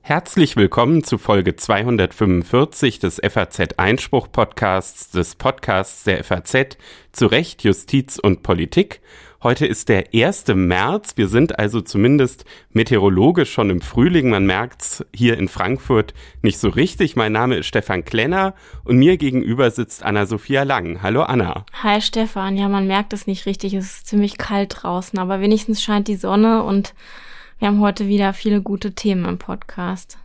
Herzlich willkommen zu Folge 245 des FAZ Einspruch Podcasts, des Podcasts der FAZ zu Recht, Justiz und Politik. Heute ist der 1. März. Wir sind also zumindest meteorologisch schon im Frühling. Man merkt's hier in Frankfurt nicht so richtig. Mein Name ist Stefan Klenner und mir gegenüber sitzt Anna-Sophia Lang. Hallo Anna. Hi Stefan. Ja, man merkt es nicht richtig. Es ist ziemlich kalt draußen, aber wenigstens scheint die Sonne und wir haben heute wieder viele gute Themen im Podcast.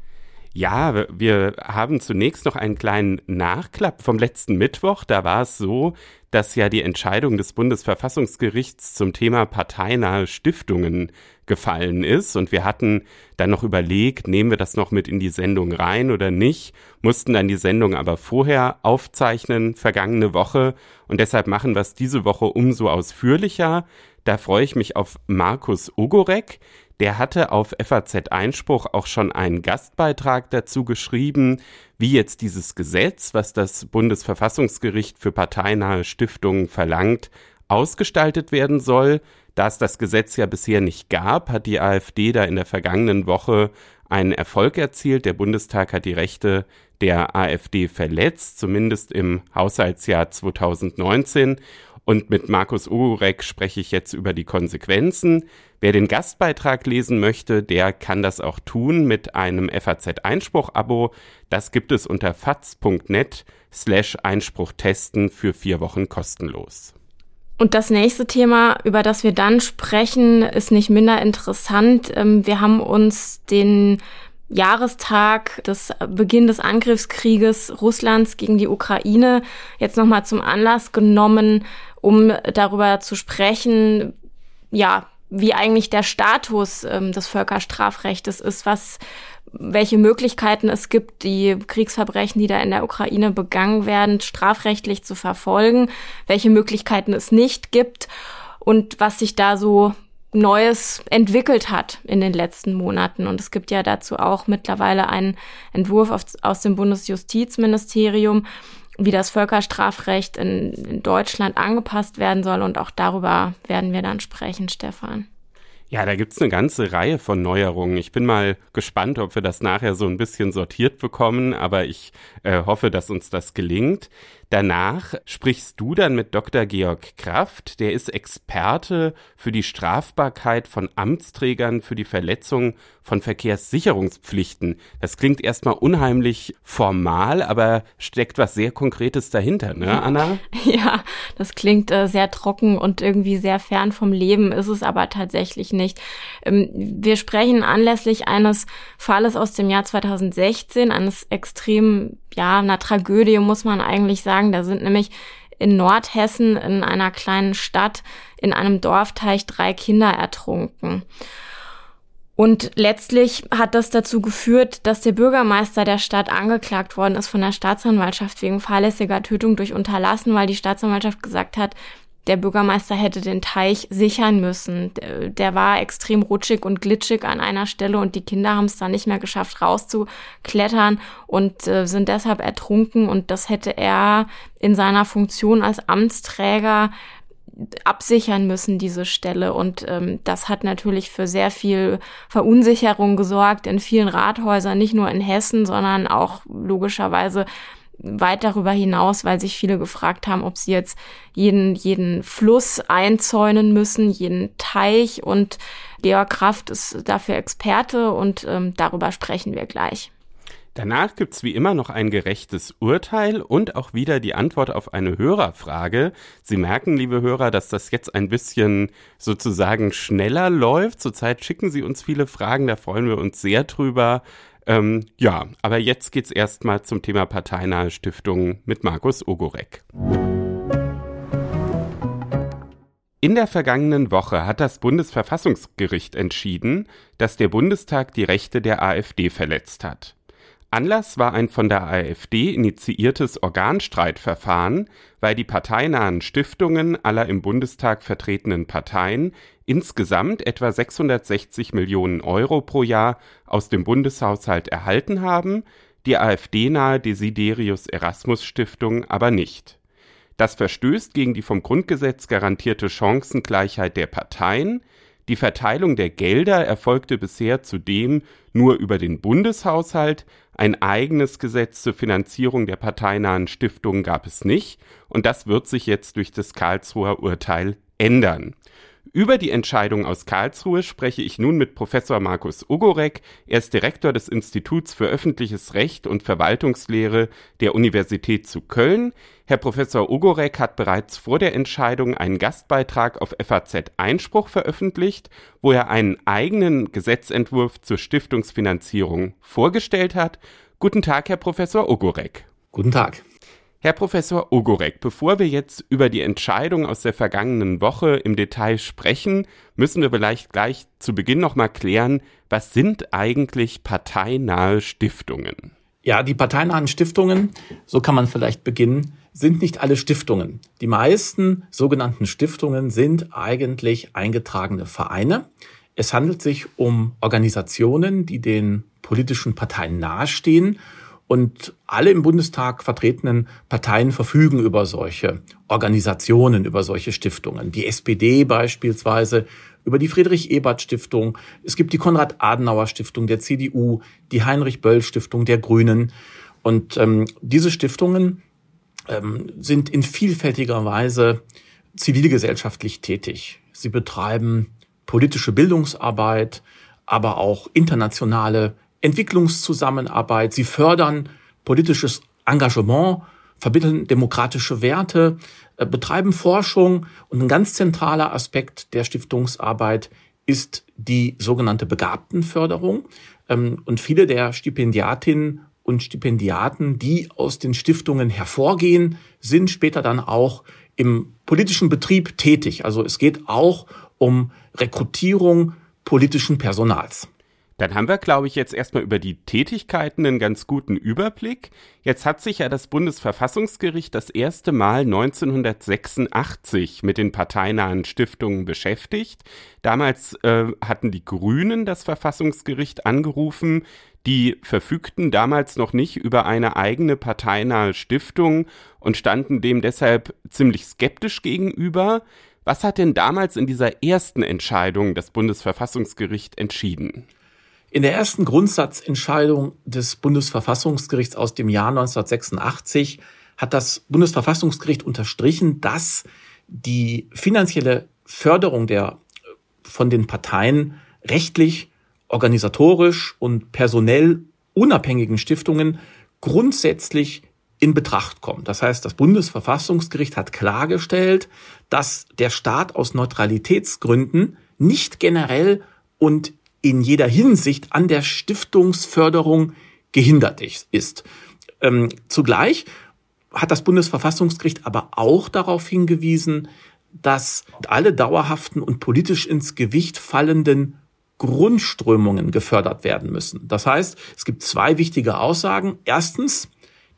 Ja, wir haben zunächst noch einen kleinen Nachklapp vom letzten Mittwoch. Da war es so, dass ja die Entscheidung des Bundesverfassungsgerichts zum Thema parteinahe Stiftungen gefallen ist. Und wir hatten dann noch überlegt, nehmen wir das noch mit in die Sendung rein oder nicht, mussten dann die Sendung aber vorher aufzeichnen, vergangene Woche. Und deshalb machen wir es diese Woche umso ausführlicher. Da freue ich mich auf Markus Ogorek der hatte auf FAZ Einspruch auch schon einen Gastbeitrag dazu geschrieben, wie jetzt dieses Gesetz, was das Bundesverfassungsgericht für parteinahe Stiftungen verlangt, ausgestaltet werden soll. Da es das Gesetz ja bisher nicht gab, hat die AfD da in der vergangenen Woche einen Erfolg erzielt. Der Bundestag hat die Rechte der AfD verletzt, zumindest im Haushaltsjahr 2019. Und mit Markus Urek spreche ich jetzt über die Konsequenzen. Wer den Gastbeitrag lesen möchte, der kann das auch tun mit einem FAZ-Einspruch-Abo. Das gibt es unter faz.net slash Einspruch testen für vier Wochen kostenlos. Und das nächste Thema, über das wir dann sprechen, ist nicht minder interessant. Ähm, wir haben uns den Jahrestag des Beginn des Angriffskrieges Russlands gegen die Ukraine jetzt nochmal zum Anlass genommen, um darüber zu sprechen, ja, wie eigentlich der Status ähm, des Völkerstrafrechtes ist, was welche Möglichkeiten es gibt, die Kriegsverbrechen, die da in der Ukraine begangen werden, strafrechtlich zu verfolgen, welche Möglichkeiten es nicht gibt und was sich da so Neues entwickelt hat in den letzten Monaten. Und es gibt ja dazu auch mittlerweile einen Entwurf aus dem Bundesjustizministerium, wie das Völkerstrafrecht in, in Deutschland angepasst werden soll. Und auch darüber werden wir dann sprechen, Stefan. Ja, da gibt's eine ganze Reihe von Neuerungen. Ich bin mal gespannt, ob wir das nachher so ein bisschen sortiert bekommen, aber ich äh, hoffe, dass uns das gelingt. Danach sprichst du dann mit Dr. Georg Kraft, der ist Experte für die Strafbarkeit von Amtsträgern für die Verletzung von Verkehrssicherungspflichten. Das klingt erstmal unheimlich formal, aber steckt was sehr Konkretes dahinter, ne, Anna? Ja, das klingt äh, sehr trocken und irgendwie sehr fern vom Leben, ist es aber tatsächlich nicht. Ähm, wir sprechen anlässlich eines Falles aus dem Jahr 2016, eines extrem ja, einer Tragödie, muss man eigentlich sagen. Da sind nämlich in Nordhessen in einer kleinen Stadt in einem Dorfteich drei Kinder ertrunken. Und letztlich hat das dazu geführt, dass der Bürgermeister der Stadt angeklagt worden ist von der Staatsanwaltschaft wegen fahrlässiger Tötung durch Unterlassen, weil die Staatsanwaltschaft gesagt hat, der Bürgermeister hätte den Teich sichern müssen. Der war extrem rutschig und glitschig an einer Stelle und die Kinder haben es dann nicht mehr geschafft, rauszuklettern und äh, sind deshalb ertrunken. Und das hätte er in seiner Funktion als Amtsträger absichern müssen, diese Stelle. Und ähm, das hat natürlich für sehr viel Verunsicherung gesorgt in vielen Rathäusern, nicht nur in Hessen, sondern auch logischerweise weit darüber hinaus, weil sich viele gefragt haben, ob sie jetzt jeden, jeden Fluss einzäunen müssen, jeden Teich und Georg Kraft ist dafür Experte und ähm, darüber sprechen wir gleich. Danach gibt's wie immer noch ein gerechtes Urteil und auch wieder die Antwort auf eine Hörerfrage. Sie merken, liebe Hörer, dass das jetzt ein bisschen sozusagen schneller läuft. Zurzeit schicken Sie uns viele Fragen, da freuen wir uns sehr drüber. Ähm, ja, aber jetzt geht's erstmal zum Thema parteinahe Stiftungen mit Markus Ogorek. In der vergangenen Woche hat das Bundesverfassungsgericht entschieden, dass der Bundestag die Rechte der AfD verletzt hat. Anlass war ein von der AfD initiiertes Organstreitverfahren, weil die parteinahen Stiftungen aller im Bundestag vertretenen Parteien insgesamt etwa 660 Millionen Euro pro Jahr aus dem Bundeshaushalt erhalten haben, die AfD-nahe Desiderius Erasmus Stiftung aber nicht. Das verstößt gegen die vom Grundgesetz garantierte Chancengleichheit der Parteien, Die Verteilung der Gelder erfolgte bisher zudem nur über den Bundeshaushalt, ein eigenes Gesetz zur Finanzierung der parteinahen Stiftungen gab es nicht, und das wird sich jetzt durch das Karlsruher Urteil ändern. Über die Entscheidung aus Karlsruhe spreche ich nun mit Professor Markus Ugorek. Er ist Direktor des Instituts für öffentliches Recht und Verwaltungslehre der Universität zu Köln. Herr Professor Ugorek hat bereits vor der Entscheidung einen Gastbeitrag auf FAZ Einspruch veröffentlicht, wo er einen eigenen Gesetzentwurf zur Stiftungsfinanzierung vorgestellt hat. Guten Tag, Herr Professor Ugorek. Guten Tag. Herr Professor Ogorek, bevor wir jetzt über die Entscheidung aus der vergangenen Woche im Detail sprechen, müssen wir vielleicht gleich zu Beginn nochmal klären, was sind eigentlich parteinahe Stiftungen? Ja, die parteinahen Stiftungen, so kann man vielleicht beginnen, sind nicht alle Stiftungen. Die meisten sogenannten Stiftungen sind eigentlich eingetragene Vereine. Es handelt sich um Organisationen, die den politischen Parteien nahestehen und alle im Bundestag vertretenen Parteien verfügen über solche Organisationen, über solche Stiftungen. Die SPD beispielsweise über die Friedrich-Ebert-Stiftung. Es gibt die Konrad-Adenauer-Stiftung der CDU, die Heinrich-Böll-Stiftung der Grünen. Und ähm, diese Stiftungen ähm, sind in vielfältiger Weise zivilgesellschaftlich tätig. Sie betreiben politische Bildungsarbeit, aber auch internationale Entwicklungszusammenarbeit, sie fördern politisches Engagement, vermitteln demokratische Werte, äh, betreiben Forschung und ein ganz zentraler Aspekt der Stiftungsarbeit ist die sogenannte Begabtenförderung. Ähm, und viele der Stipendiatinnen und Stipendiaten, die aus den Stiftungen hervorgehen, sind später dann auch im politischen Betrieb tätig. Also es geht auch um Rekrutierung politischen Personals. Dann haben wir, glaube ich, jetzt erstmal über die Tätigkeiten einen ganz guten Überblick. Jetzt hat sich ja das Bundesverfassungsgericht das erste Mal 1986 mit den parteinahen Stiftungen beschäftigt. Damals äh, hatten die Grünen das Verfassungsgericht angerufen. Die verfügten damals noch nicht über eine eigene parteinahe Stiftung und standen dem deshalb ziemlich skeptisch gegenüber. Was hat denn damals in dieser ersten Entscheidung das Bundesverfassungsgericht entschieden? In der ersten Grundsatzentscheidung des Bundesverfassungsgerichts aus dem Jahr 1986 hat das Bundesverfassungsgericht unterstrichen, dass die finanzielle Förderung der von den Parteien rechtlich, organisatorisch und personell unabhängigen Stiftungen grundsätzlich in Betracht kommt. Das heißt, das Bundesverfassungsgericht hat klargestellt, dass der Staat aus Neutralitätsgründen nicht generell und in jeder Hinsicht an der Stiftungsförderung gehindert ist. Ähm, zugleich hat das Bundesverfassungsgericht aber auch darauf hingewiesen, dass alle dauerhaften und politisch ins Gewicht fallenden Grundströmungen gefördert werden müssen. Das heißt, es gibt zwei wichtige Aussagen. Erstens,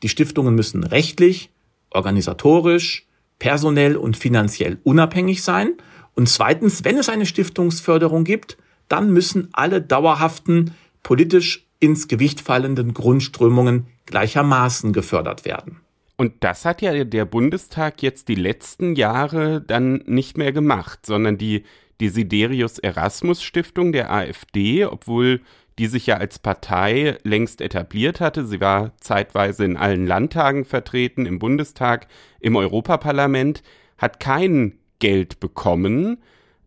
die Stiftungen müssen rechtlich, organisatorisch, personell und finanziell unabhängig sein. Und zweitens, wenn es eine Stiftungsförderung gibt, dann müssen alle dauerhaften, politisch ins Gewicht fallenden Grundströmungen gleichermaßen gefördert werden. Und das hat ja der Bundestag jetzt die letzten Jahre dann nicht mehr gemacht, sondern die Desiderius Erasmus Stiftung der AfD, obwohl die sich ja als Partei längst etabliert hatte. Sie war zeitweise in allen Landtagen vertreten, im Bundestag, im Europaparlament, hat kein Geld bekommen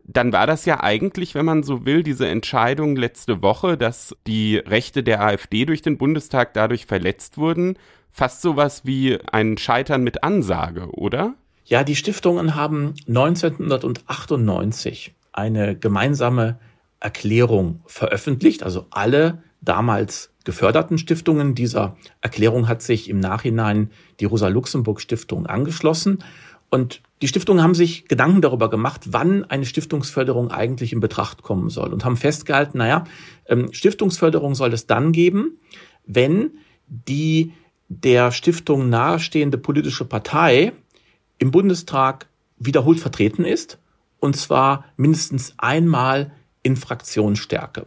dann war das ja eigentlich, wenn man so will, diese Entscheidung letzte Woche, dass die Rechte der AfD durch den Bundestag dadurch verletzt wurden, fast sowas wie ein Scheitern mit Ansage, oder? Ja, die Stiftungen haben 1998 eine gemeinsame Erklärung veröffentlicht, also alle damals geförderten Stiftungen. Dieser Erklärung hat sich im Nachhinein die Rosa-Luxemburg-Stiftung angeschlossen. Und die Stiftungen haben sich Gedanken darüber gemacht, wann eine Stiftungsförderung eigentlich in Betracht kommen soll und haben festgehalten, naja, ähm, Stiftungsförderung soll es dann geben, wenn die der Stiftung nahestehende politische Partei im Bundestag wiederholt vertreten ist, und zwar mindestens einmal in Fraktionsstärke.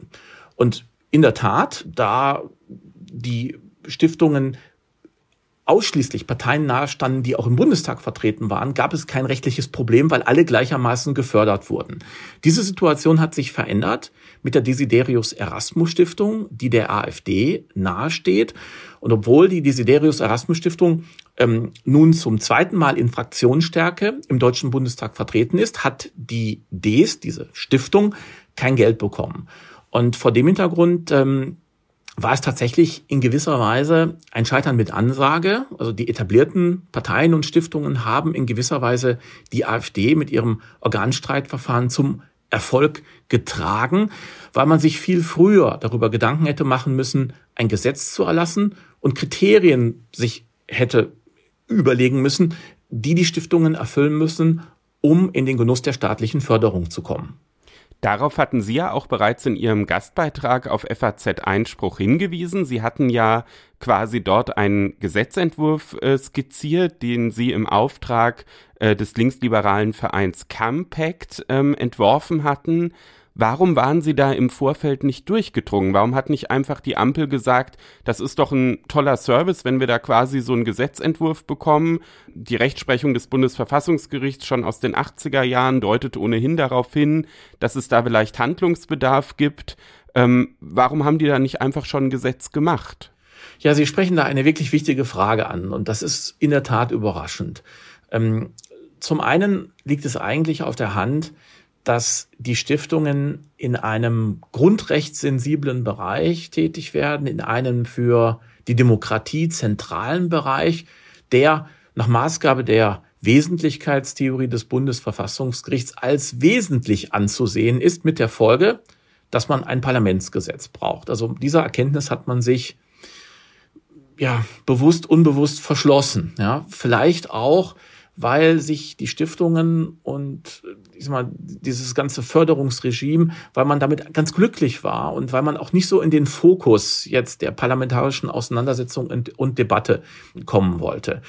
Und in der Tat, da die Stiftungen ausschließlich Parteien nahestanden, die auch im Bundestag vertreten waren, gab es kein rechtliches Problem, weil alle gleichermaßen gefördert wurden. Diese Situation hat sich verändert mit der Desiderius Erasmus Stiftung, die der AfD nahesteht. Und obwohl die Desiderius Erasmus Stiftung ähm, nun zum zweiten Mal in Fraktionsstärke im Deutschen Bundestag vertreten ist, hat die DES, diese Stiftung, kein Geld bekommen. Und vor dem Hintergrund ähm, war es tatsächlich in gewisser Weise ein Scheitern mit Ansage. Also die etablierten Parteien und Stiftungen haben in gewisser Weise die AfD mit ihrem Organstreitverfahren zum Erfolg getragen, weil man sich viel früher darüber Gedanken hätte machen müssen, ein Gesetz zu erlassen und Kriterien sich hätte überlegen müssen, die die Stiftungen erfüllen müssen, um in den Genuss der staatlichen Förderung zu kommen. Darauf hatten Sie ja auch bereits in Ihrem Gastbeitrag auf FAZ Einspruch hingewiesen. Sie hatten ja quasi dort einen Gesetzentwurf äh, skizziert, den Sie im Auftrag äh, des linksliberalen Vereins Campact ähm, entworfen hatten. Warum waren Sie da im Vorfeld nicht durchgedrungen? Warum hat nicht einfach die Ampel gesagt, das ist doch ein toller Service, wenn wir da quasi so einen Gesetzentwurf bekommen? Die Rechtsprechung des Bundesverfassungsgerichts schon aus den 80er Jahren deutet ohnehin darauf hin, dass es da vielleicht Handlungsbedarf gibt. Ähm, warum haben die da nicht einfach schon ein Gesetz gemacht? Ja, Sie sprechen da eine wirklich wichtige Frage an und das ist in der Tat überraschend. Ähm, zum einen liegt es eigentlich auf der Hand, dass die Stiftungen in einem grundrechtssensiblen Bereich tätig werden, in einem für die Demokratie zentralen Bereich, der nach Maßgabe der Wesentlichkeitstheorie des Bundesverfassungsgerichts als wesentlich anzusehen ist, mit der Folge, dass man ein Parlamentsgesetz braucht. Also dieser Erkenntnis hat man sich ja bewusst, unbewusst verschlossen. Ja, vielleicht auch weil sich die Stiftungen und ich sag mal, dieses ganze Förderungsregime, weil man damit ganz glücklich war und weil man auch nicht so in den Fokus jetzt der parlamentarischen Auseinandersetzung und, und Debatte kommen wollte.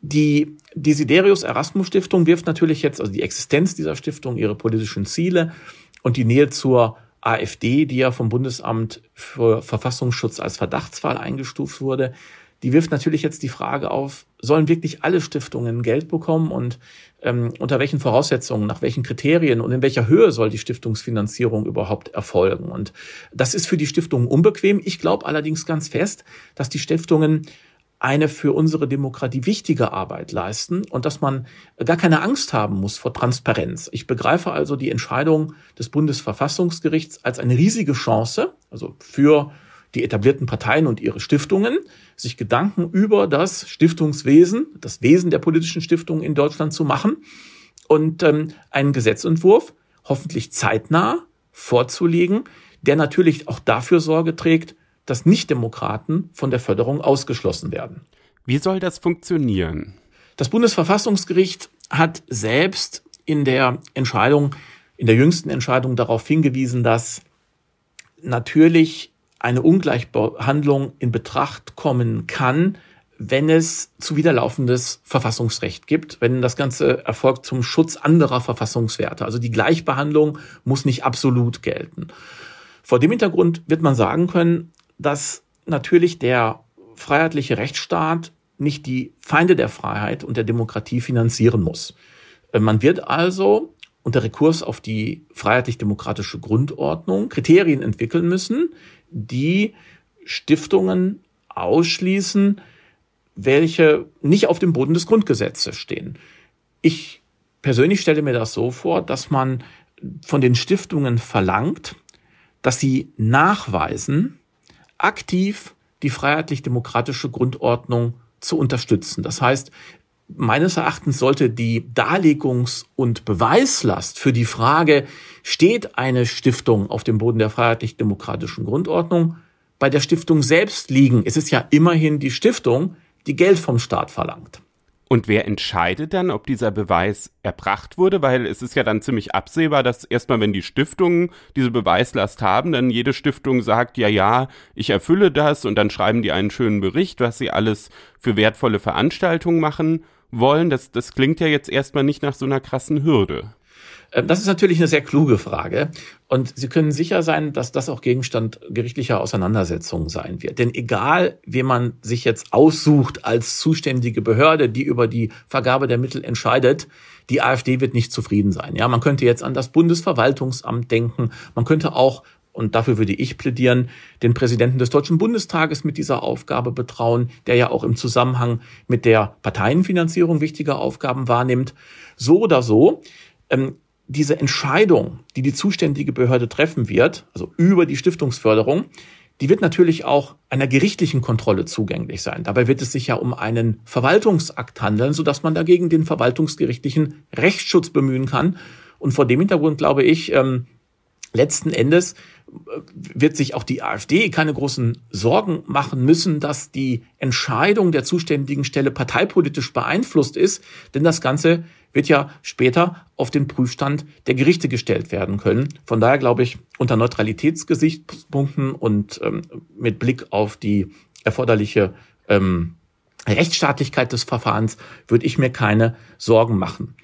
Die Desiderius Erasmus Stiftung wirft natürlich jetzt, also die Existenz dieser Stiftung, ihre politischen Ziele und die Nähe zur AfD, die ja vom Bundesamt für Verfassungsschutz als Verdachtsfall eingestuft wurde, die wirft natürlich jetzt die Frage auf, sollen wirklich alle Stiftungen Geld bekommen und ähm, unter welchen Voraussetzungen, nach welchen Kriterien und in welcher Höhe soll die Stiftungsfinanzierung überhaupt erfolgen? Und das ist für die Stiftungen unbequem. Ich glaube allerdings ganz fest, dass die Stiftungen eine für unsere Demokratie wichtige Arbeit leisten und dass man gar keine Angst haben muss vor Transparenz. Ich begreife also die Entscheidung des Bundesverfassungsgerichts als eine riesige Chance, also für die etablierten Parteien und ihre Stiftungen sich Gedanken über das Stiftungswesen, das Wesen der politischen Stiftungen in Deutschland zu machen und ähm, einen Gesetzentwurf hoffentlich zeitnah vorzulegen, der natürlich auch dafür Sorge trägt, dass Nichtdemokraten von der Förderung ausgeschlossen werden. Wie soll das funktionieren? Das Bundesverfassungsgericht hat selbst in der Entscheidung, in der jüngsten Entscheidung darauf hingewiesen, dass natürlich eine Ungleichbehandlung in Betracht kommen kann, wenn es zuwiderlaufendes Verfassungsrecht gibt, wenn das Ganze erfolgt zum Schutz anderer Verfassungswerte. Also die Gleichbehandlung muss nicht absolut gelten. Vor dem Hintergrund wird man sagen können, dass natürlich der freiheitliche Rechtsstaat nicht die Feinde der Freiheit und der Demokratie finanzieren muss. Man wird also unter Rekurs auf die freiheitlich-demokratische Grundordnung Kriterien entwickeln müssen, die Stiftungen ausschließen, welche nicht auf dem Boden des Grundgesetzes stehen. Ich persönlich stelle mir das so vor, dass man von den Stiftungen verlangt, dass sie nachweisen, aktiv die freiheitlich-demokratische Grundordnung zu unterstützen. Das heißt, meines Erachtens sollte die Darlegungs- und Beweislast für die Frage, steht eine Stiftung auf dem Boden der freiheitlich-demokratischen Grundordnung, bei der Stiftung selbst liegen. Es ist ja immerhin die Stiftung, die Geld vom Staat verlangt. Und wer entscheidet dann, ob dieser Beweis erbracht wurde? Weil es ist ja dann ziemlich absehbar, dass erstmal, wenn die Stiftungen diese Beweislast haben, dann jede Stiftung sagt, ja, ja, ich erfülle das und dann schreiben die einen schönen Bericht, was sie alles für wertvolle Veranstaltungen machen wollen. Das, das klingt ja jetzt erstmal nicht nach so einer krassen Hürde. Ähm, das ist natürlich eine sehr kluge Frage. Und Sie können sicher sein, dass das auch Gegenstand gerichtlicher Auseinandersetzungen sein wird. Denn egal, wie man sich jetzt aussucht als zuständige Behörde, die über die Vergabe der Mittel entscheidet, die AfD wird nicht zufrieden sein. Ja, man könnte jetzt an das Bundesverwaltungsamt denken. Man könnte auch und dafür würde ich plädieren, den Präsidenten des Deutschen Bundestages mit dieser Aufgabe betrauen, der ja auch im Zusammenhang mit der Parteienfinanzierung wichtige Aufgaben wahrnimmt. So oder so, ähm, diese Entscheidung, die die zuständige Behörde treffen wird, also über die Stiftungsförderung, die wird natürlich auch einer gerichtlichen Kontrolle zugänglich sein. Dabei wird es sich ja um einen Verwaltungsakt handeln, sodass man dagegen den verwaltungsgerichtlichen Rechtsschutz bemühen kann. Und vor dem Hintergrund glaube ich, ähm, letzten Endes wird sich auch die AfD keine großen Sorgen machen müssen, dass die Entscheidung der zuständigen Stelle parteipolitisch beeinflusst ist, denn das Ganze wird ja später auf den Prüfstand der Gerichte gestellt werden können. Von daher glaube ich, unter Neutralitätsgesichtspunkten und ähm, mit Blick auf die erforderliche ähm, Rechtsstaatlichkeit des Verfahrens würde ich mir keine Sorgen machen.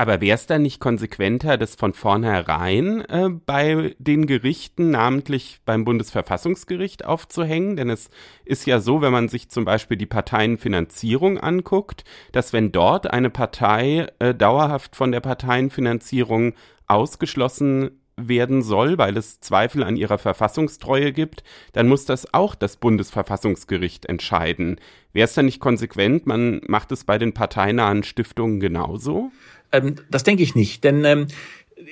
Aber wäre es dann nicht konsequenter, das von vornherein äh, bei den Gerichten, namentlich beim Bundesverfassungsgericht, aufzuhängen? Denn es ist ja so, wenn man sich zum Beispiel die Parteienfinanzierung anguckt, dass wenn dort eine Partei äh, dauerhaft von der Parteienfinanzierung ausgeschlossen werden soll, weil es Zweifel an ihrer Verfassungstreue gibt, dann muss das auch das Bundesverfassungsgericht entscheiden. Wäre es dann nicht konsequent, man macht es bei den parteinahen Stiftungen genauso? Ähm, das denke ich nicht, denn ähm,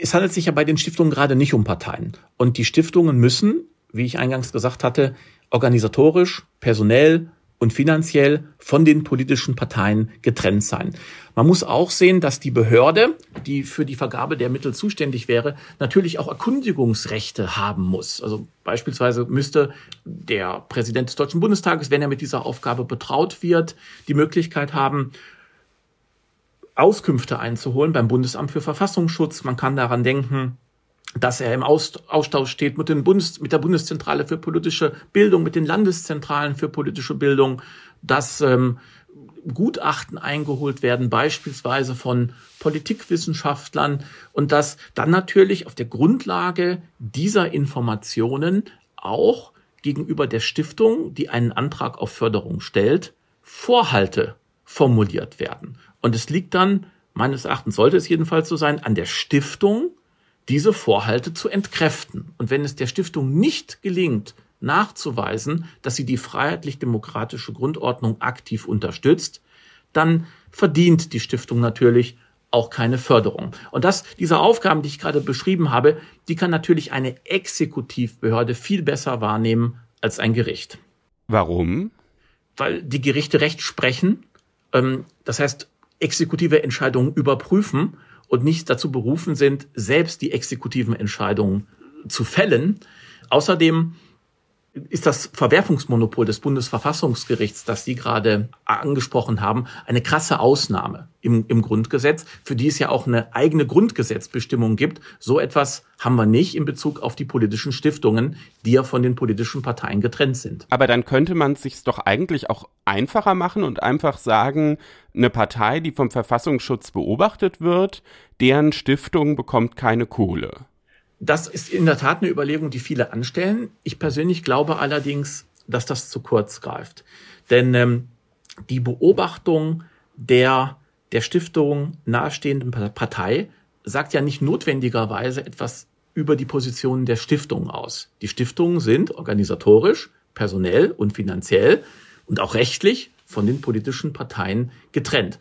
es handelt sich ja bei den Stiftungen gerade nicht um Parteien. Und die Stiftungen müssen, wie ich eingangs gesagt hatte, organisatorisch, personell und finanziell von den politischen Parteien getrennt sein. Man muss auch sehen, dass die Behörde, die für die Vergabe der Mittel zuständig wäre, natürlich auch Erkundigungsrechte haben muss. Also beispielsweise müsste der Präsident des Deutschen Bundestages, wenn er mit dieser Aufgabe betraut wird, die Möglichkeit haben, Auskünfte einzuholen beim Bundesamt für Verfassungsschutz. Man kann daran denken, dass er im Austausch steht mit, den Bundes, mit der Bundeszentrale für politische Bildung, mit den Landeszentralen für politische Bildung, dass ähm, Gutachten eingeholt werden, beispielsweise von Politikwissenschaftlern und dass dann natürlich auf der Grundlage dieser Informationen auch gegenüber der Stiftung, die einen Antrag auf Förderung stellt, Vorhalte formuliert werden. Und es liegt dann, meines Erachtens sollte es jedenfalls so sein, an der Stiftung, diese Vorhalte zu entkräften. Und wenn es der Stiftung nicht gelingt, nachzuweisen, dass sie die freiheitlich-demokratische Grundordnung aktiv unterstützt, dann verdient die Stiftung natürlich auch keine Förderung. Und das, diese Aufgaben, die ich gerade beschrieben habe, die kann natürlich eine Exekutivbehörde viel besser wahrnehmen als ein Gericht. Warum? Weil die Gerichte Recht sprechen. Ähm, das heißt, exekutive Entscheidungen überprüfen und nicht dazu berufen sind, selbst die exekutiven Entscheidungen zu fällen. Außerdem ist das Verwerfungsmonopol des Bundesverfassungsgerichts, das Sie gerade angesprochen haben, eine krasse Ausnahme im, im Grundgesetz, für die es ja auch eine eigene Grundgesetzbestimmung gibt. So etwas haben wir nicht in Bezug auf die politischen Stiftungen, die ja von den politischen Parteien getrennt sind. Aber dann könnte man es sich doch eigentlich auch einfacher machen und einfach sagen, eine Partei, die vom Verfassungsschutz beobachtet wird, deren Stiftung bekommt keine Kohle. Das ist in der Tat eine Überlegung, die viele anstellen. Ich persönlich glaube allerdings, dass das zu kurz greift. Denn ähm, die Beobachtung der der Stiftung nahestehenden Partei sagt ja nicht notwendigerweise etwas über die Positionen der Stiftung aus. Die Stiftungen sind organisatorisch, personell und finanziell und auch rechtlich von den politischen Parteien getrennt.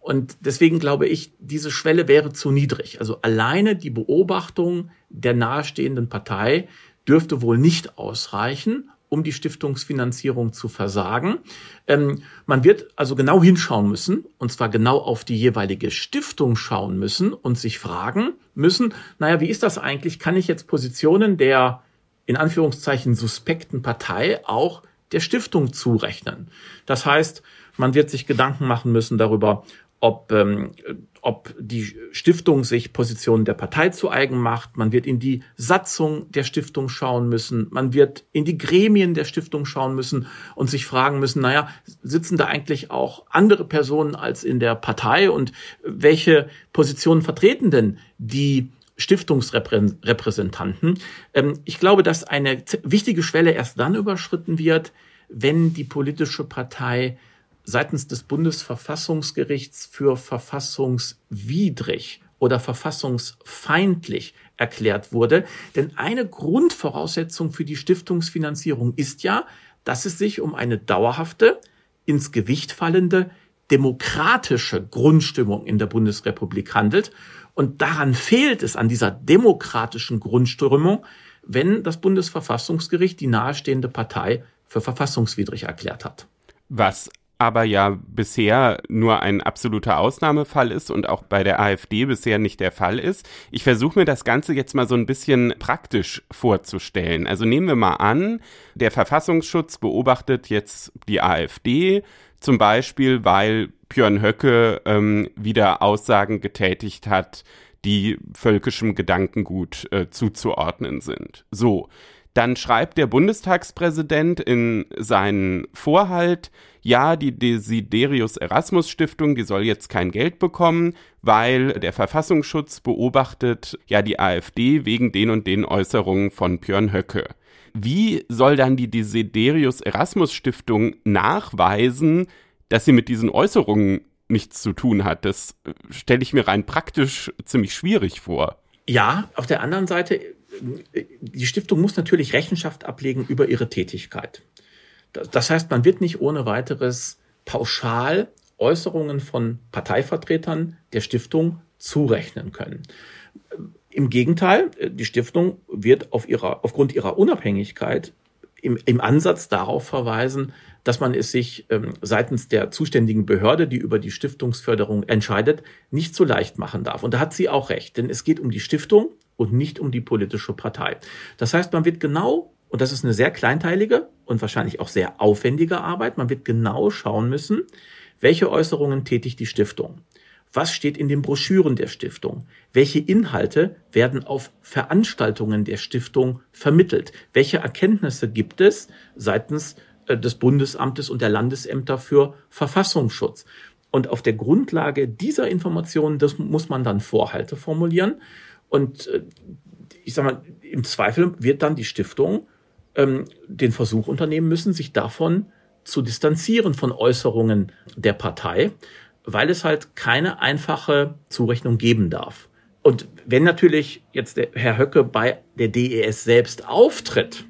Und deswegen glaube ich, diese Schwelle wäre zu niedrig. Also alleine die Beobachtung der nahestehenden Partei dürfte wohl nicht ausreichen, um die Stiftungsfinanzierung zu versagen. Ähm, man wird also genau hinschauen müssen, und zwar genau auf die jeweilige Stiftung schauen müssen und sich fragen müssen, naja, wie ist das eigentlich? Kann ich jetzt Positionen der in Anführungszeichen suspekten Partei auch der Stiftung zurechnen? Das heißt, man wird sich Gedanken machen müssen darüber, ob, ähm, ob die Stiftung sich Positionen der Partei zu eigen macht. Man wird in die Satzung der Stiftung schauen müssen. Man wird in die Gremien der Stiftung schauen müssen und sich fragen müssen, naja, sitzen da eigentlich auch andere Personen als in der Partei und welche Positionen vertreten denn die Stiftungsrepräsentanten? Ähm, ich glaube, dass eine wichtige Schwelle erst dann überschritten wird, wenn die politische Partei seitens des Bundesverfassungsgerichts für verfassungswidrig oder verfassungsfeindlich erklärt wurde. Denn eine Grundvoraussetzung für die Stiftungsfinanzierung ist ja, dass es sich um eine dauerhafte, ins Gewicht fallende, demokratische Grundstimmung in der Bundesrepublik handelt. Und daran fehlt es an dieser demokratischen Grundstimmung, wenn das Bundesverfassungsgericht die nahestehende Partei für verfassungswidrig erklärt hat. Was aber ja bisher nur ein absoluter Ausnahmefall ist und auch bei der AfD bisher nicht der Fall ist. Ich versuche mir das Ganze jetzt mal so ein bisschen praktisch vorzustellen. Also nehmen wir mal an, der Verfassungsschutz beobachtet jetzt die AfD, zum Beispiel, weil Björn Höcke ähm, wieder Aussagen getätigt hat, die völkischem Gedankengut äh, zuzuordnen sind. So, dann schreibt der Bundestagspräsident in seinen Vorhalt, ja, die Desiderius Erasmus Stiftung, die soll jetzt kein Geld bekommen, weil der Verfassungsschutz beobachtet ja die AfD wegen den und den Äußerungen von Björn Höcke. Wie soll dann die Desiderius Erasmus Stiftung nachweisen, dass sie mit diesen Äußerungen nichts zu tun hat? Das stelle ich mir rein praktisch ziemlich schwierig vor. Ja, auf der anderen Seite, die Stiftung muss natürlich Rechenschaft ablegen über ihre Tätigkeit. Das heißt, man wird nicht ohne weiteres pauschal Äußerungen von Parteivertretern der Stiftung zurechnen können. Im Gegenteil, die Stiftung wird auf ihrer, aufgrund ihrer Unabhängigkeit im, im Ansatz darauf verweisen, dass man es sich ähm, seitens der zuständigen Behörde, die über die Stiftungsförderung entscheidet, nicht so leicht machen darf. Und da hat sie auch recht, denn es geht um die Stiftung und nicht um die politische Partei. Das heißt, man wird genau und das ist eine sehr kleinteilige und wahrscheinlich auch sehr aufwendige Arbeit. Man wird genau schauen müssen, welche Äußerungen tätigt die Stiftung. Was steht in den Broschüren der Stiftung? Welche Inhalte werden auf Veranstaltungen der Stiftung vermittelt? Welche Erkenntnisse gibt es seitens äh, des Bundesamtes und der Landesämter für Verfassungsschutz? Und auf der Grundlage dieser Informationen, das muss man dann Vorhalte formulieren. Und äh, ich sag mal, im Zweifel wird dann die Stiftung ähm, den Versuch unternehmen müssen, sich davon zu distanzieren von Äußerungen der Partei, weil es halt keine einfache Zurechnung geben darf. Und wenn natürlich jetzt der Herr Höcke bei der DES selbst auftritt,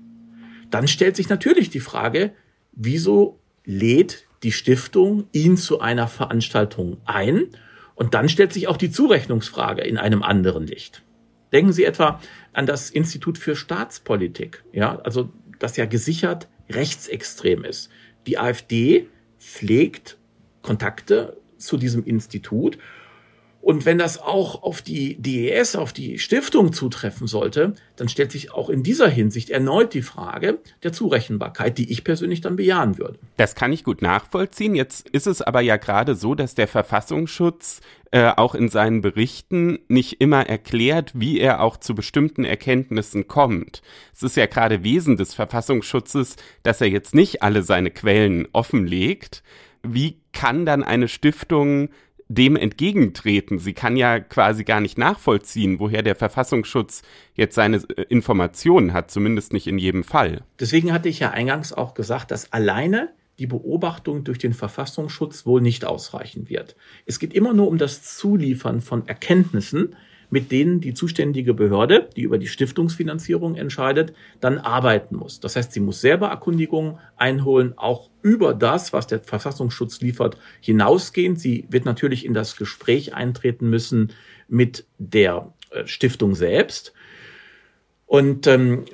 dann stellt sich natürlich die Frage, wieso lädt die Stiftung ihn zu einer Veranstaltung ein? Und dann stellt sich auch die Zurechnungsfrage in einem anderen Licht. Denken Sie etwa an das Institut für Staatspolitik, ja, also das ja gesichert rechtsextrem ist. Die AfD pflegt Kontakte zu diesem Institut und wenn das auch auf die DES, auf die Stiftung zutreffen sollte, dann stellt sich auch in dieser Hinsicht erneut die Frage der Zurechenbarkeit, die ich persönlich dann bejahen würde. Das kann ich gut nachvollziehen. Jetzt ist es aber ja gerade so, dass der Verfassungsschutz äh, auch in seinen Berichten nicht immer erklärt, wie er auch zu bestimmten Erkenntnissen kommt. Es ist ja gerade Wesen des Verfassungsschutzes, dass er jetzt nicht alle seine Quellen offenlegt. Wie kann dann eine Stiftung dem entgegentreten. Sie kann ja quasi gar nicht nachvollziehen, woher der Verfassungsschutz jetzt seine äh, Informationen hat, zumindest nicht in jedem Fall. Deswegen hatte ich ja eingangs auch gesagt, dass alleine die Beobachtung durch den Verfassungsschutz wohl nicht ausreichen wird. Es geht immer nur um das Zuliefern von Erkenntnissen, mit denen die zuständige Behörde, die über die Stiftungsfinanzierung entscheidet, dann arbeiten muss. Das heißt, sie muss selber Erkundigungen einholen, auch über das, was der Verfassungsschutz liefert, hinausgehend. Sie wird natürlich in das Gespräch eintreten müssen mit der äh, Stiftung selbst. Und ähm,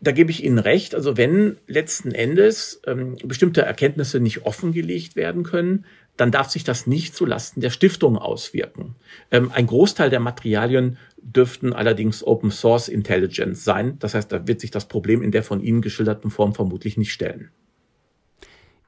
da gebe ich Ihnen recht. Also wenn letzten Endes ähm, bestimmte Erkenntnisse nicht offengelegt werden können, dann darf sich das nicht zulasten der Stiftung auswirken. Ähm, ein Großteil der Materialien dürften allerdings Open Source Intelligence sein. Das heißt, da wird sich das Problem in der von Ihnen geschilderten Form vermutlich nicht stellen.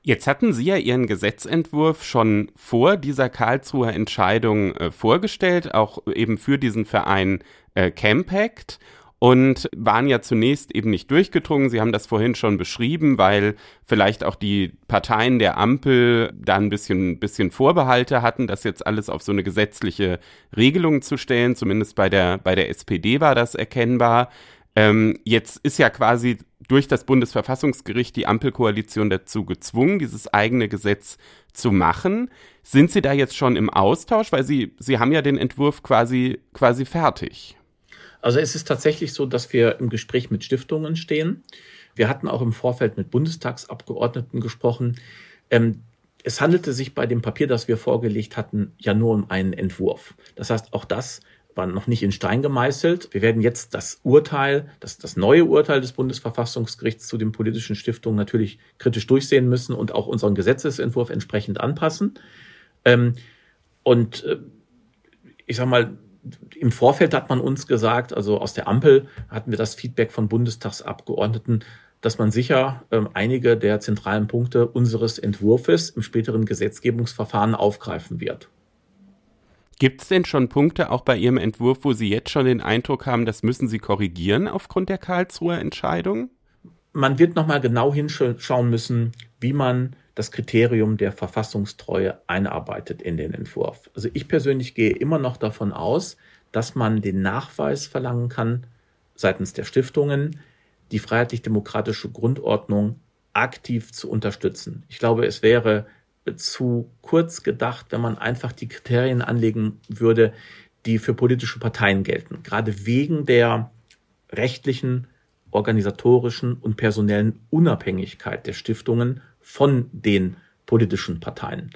Jetzt hatten Sie ja Ihren Gesetzentwurf schon vor dieser Karlsruher Entscheidung äh, vorgestellt, auch eben für diesen Verein äh, Campact und waren ja zunächst eben nicht durchgedrungen. Sie haben das vorhin schon beschrieben, weil vielleicht auch die Parteien der Ampel da ein bisschen, bisschen Vorbehalte hatten, das jetzt alles auf so eine gesetzliche Regelung zu stellen. Zumindest bei der, bei der SPD war das erkennbar. Ähm, jetzt ist ja quasi durch das Bundesverfassungsgericht die Ampelkoalition dazu gezwungen, dieses eigene Gesetz zu machen. Sind Sie da jetzt schon im Austausch? Weil Sie, Sie haben ja den Entwurf quasi, quasi fertig. Also es ist tatsächlich so, dass wir im Gespräch mit Stiftungen stehen. Wir hatten auch im Vorfeld mit Bundestagsabgeordneten gesprochen. Ähm, es handelte sich bei dem Papier, das wir vorgelegt hatten, ja nur um einen Entwurf. Das heißt, auch das war noch nicht in Stein gemeißelt. Wir werden jetzt das Urteil, das, das neue Urteil des Bundesverfassungsgerichts zu den politischen Stiftungen natürlich kritisch durchsehen müssen und auch unseren Gesetzesentwurf entsprechend anpassen. Ähm, und äh, ich sag mal, im Vorfeld hat man uns gesagt, also aus der Ampel hatten wir das Feedback von Bundestagsabgeordneten, dass man sicher ähm, einige der zentralen Punkte unseres Entwurfs im späteren Gesetzgebungsverfahren aufgreifen wird. Gibt es denn schon Punkte auch bei Ihrem Entwurf, wo Sie jetzt schon den Eindruck haben, das müssen Sie korrigieren aufgrund der Karlsruher Entscheidung? Man wird nochmal genau hinschauen müssen, wie man das Kriterium der Verfassungstreue einarbeitet in den Entwurf. Also ich persönlich gehe immer noch davon aus, dass man den Nachweis verlangen kann seitens der Stiftungen, die freiheitlich-demokratische Grundordnung aktiv zu unterstützen. Ich glaube, es wäre zu kurz gedacht, wenn man einfach die Kriterien anlegen würde, die für politische Parteien gelten. Gerade wegen der rechtlichen, organisatorischen und personellen Unabhängigkeit der Stiftungen von den politischen Parteien.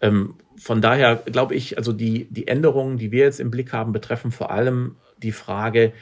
Ähm, von daher glaube ich, also die, die Änderungen, die wir jetzt im Blick haben, betreffen vor allem die Frage,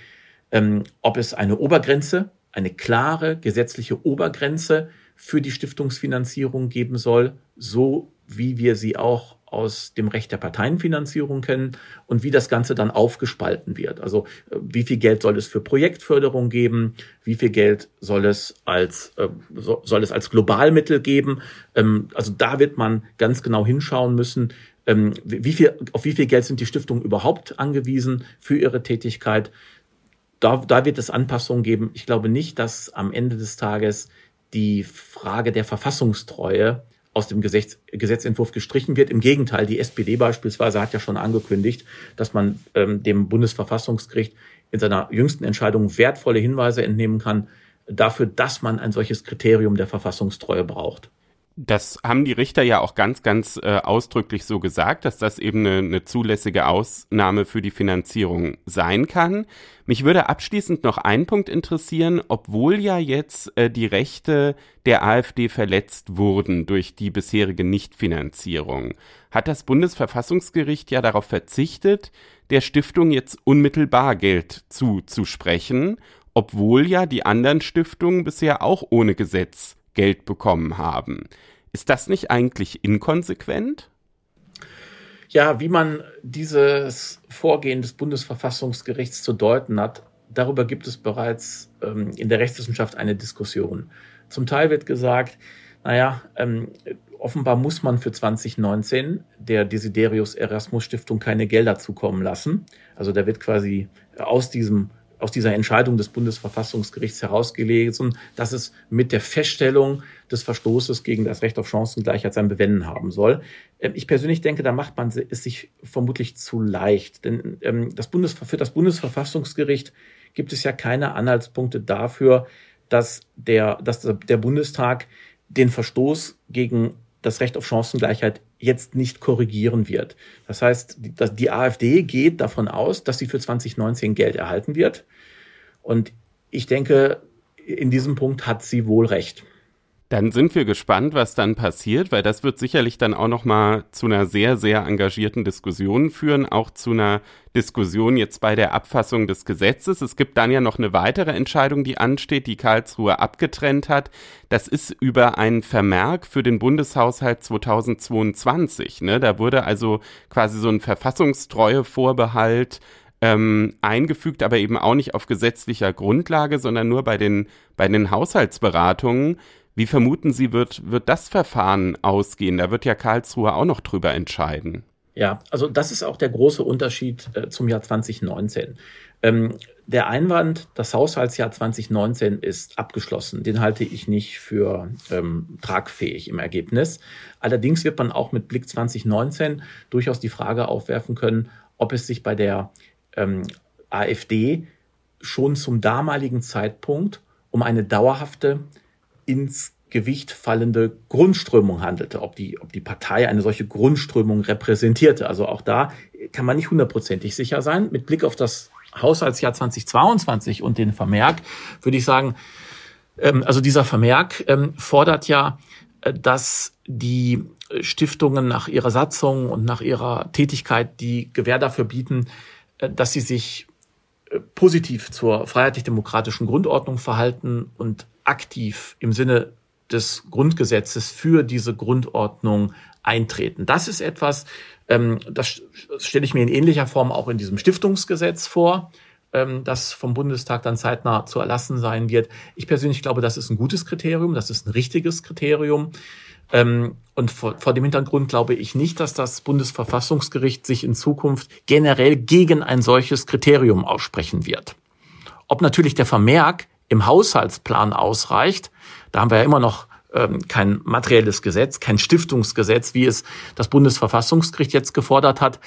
ähm, ob es eine Obergrenze, eine klare gesetzliche Obergrenze für die Stiftungsfinanzierung geben soll, so wie wir sie auch aus dem Recht der Parteienfinanzierung kennen und wie das Ganze dann aufgespalten wird. Also äh, wie viel Geld soll es für Projektförderung geben, wie viel Geld soll es als äh, soll es als Globalmittel geben. Ähm, also da wird man ganz genau hinschauen müssen, ähm, wie viel auf wie viel Geld sind die Stiftungen überhaupt angewiesen für ihre Tätigkeit. Da, da wird es Anpassungen geben. Ich glaube nicht, dass am Ende des Tages die Frage der Verfassungstreue aus dem Gesetz, Gesetzentwurf gestrichen wird. Im Gegenteil, die SPD beispielsweise hat ja schon angekündigt, dass man ähm, dem Bundesverfassungsgericht in seiner jüngsten Entscheidung wertvolle Hinweise entnehmen kann dafür, dass man ein solches Kriterium der Verfassungstreue braucht. Das haben die Richter ja auch ganz, ganz äh, ausdrücklich so gesagt, dass das eben eine, eine zulässige Ausnahme für die Finanzierung sein kann. Mich würde abschließend noch ein Punkt interessieren, obwohl ja jetzt äh, die Rechte der AfD verletzt wurden durch die bisherige Nichtfinanzierung, hat das Bundesverfassungsgericht ja darauf verzichtet, der Stiftung jetzt unmittelbar Geld zuzusprechen, obwohl ja die anderen Stiftungen bisher auch ohne Gesetz Geld bekommen haben. Ist das nicht eigentlich inkonsequent? Ja, wie man dieses Vorgehen des Bundesverfassungsgerichts zu deuten hat, darüber gibt es bereits ähm, in der Rechtswissenschaft eine Diskussion. Zum Teil wird gesagt, naja, ähm, offenbar muss man für 2019 der Desiderius Erasmus Stiftung keine Gelder zukommen lassen. Also da wird quasi aus diesem aus dieser Entscheidung des Bundesverfassungsgerichts herausgelesen, dass es mit der Feststellung des Verstoßes gegen das Recht auf Chancengleichheit sein Bewenden haben soll. Ähm, ich persönlich denke, da macht man es sich vermutlich zu leicht. Denn ähm, das Bundes, für das Bundesverfassungsgericht gibt es ja keine Anhaltspunkte dafür, dass der, dass der Bundestag den Verstoß gegen das Recht auf Chancengleichheit jetzt nicht korrigieren wird. Das heißt, die, AfD geht davon aus, dass sie für 2019 Geld erhalten wird. Und ich denke, in diesem Punkt hat sie wohl recht. Dann sind wir gespannt, was dann passiert, weil das wird sicherlich dann auch noch mal zu einer sehr sehr engagierten Diskussion führen, auch zu einer Diskussion jetzt bei der Abfassung des Gesetzes. Es gibt dann ja noch eine weitere Entscheidung, die ansteht, die Karlsruhe abgetrennt hat. Das ist über einen Vermerk für den Bundeshaushalt 2022. Ne? Da wurde also quasi so ein verfassungstreue Vorbehalt ähm, eingefügt, aber eben auch nicht auf gesetzlicher Grundlage, sondern nur bei den bei den Haushaltsberatungen. Wie vermuten Sie, wird, wird das Verfahren ausgehen? Da wird ja Karlsruhe auch noch drüber entscheiden. Ja, also das ist auch der große Unterschied äh, zum Jahr 2019. Ähm, der Einwand, das Haushaltsjahr 2019 ist abgeschlossen, den halte ich nicht für ähm, tragfähig im Ergebnis. Allerdings wird man auch mit Blick 2019 durchaus die Frage aufwerfen können, ob es sich bei der ähm, AfD schon zum damaligen Zeitpunkt um eine dauerhafte ins Gewicht fallende Grundströmung handelte, ob die, ob die Partei eine solche Grundströmung repräsentierte. Also auch da kann man nicht hundertprozentig sicher sein. Mit Blick auf das Haushaltsjahr 2022 und den Vermerk würde ich sagen, ähm, also dieser Vermerk ähm, fordert ja, äh, dass die Stiftungen nach ihrer Satzung und nach ihrer Tätigkeit die Gewähr dafür bieten, äh, dass sie sich äh, positiv zur freiheitlich-demokratischen Grundordnung verhalten und aktiv im Sinne des Grundgesetzes für diese Grundordnung eintreten. Das ist etwas, ähm, das stelle ich mir in ähnlicher Form auch in diesem Stiftungsgesetz vor, ähm, das vom Bundestag dann zeitnah zu erlassen sein wird. Ich persönlich glaube, das ist ein gutes Kriterium, das ist ein richtiges Kriterium. Ähm, und vor, vor dem Hintergrund glaube ich nicht, dass das Bundesverfassungsgericht sich in Zukunft generell gegen ein solches Kriterium aussprechen wird. Ob natürlich der Vermerk im Haushaltsplan ausreicht, da haben wir ja immer noch ähm, kein materielles Gesetz, kein Stiftungsgesetz, wie es das Bundesverfassungsgericht jetzt gefordert hat.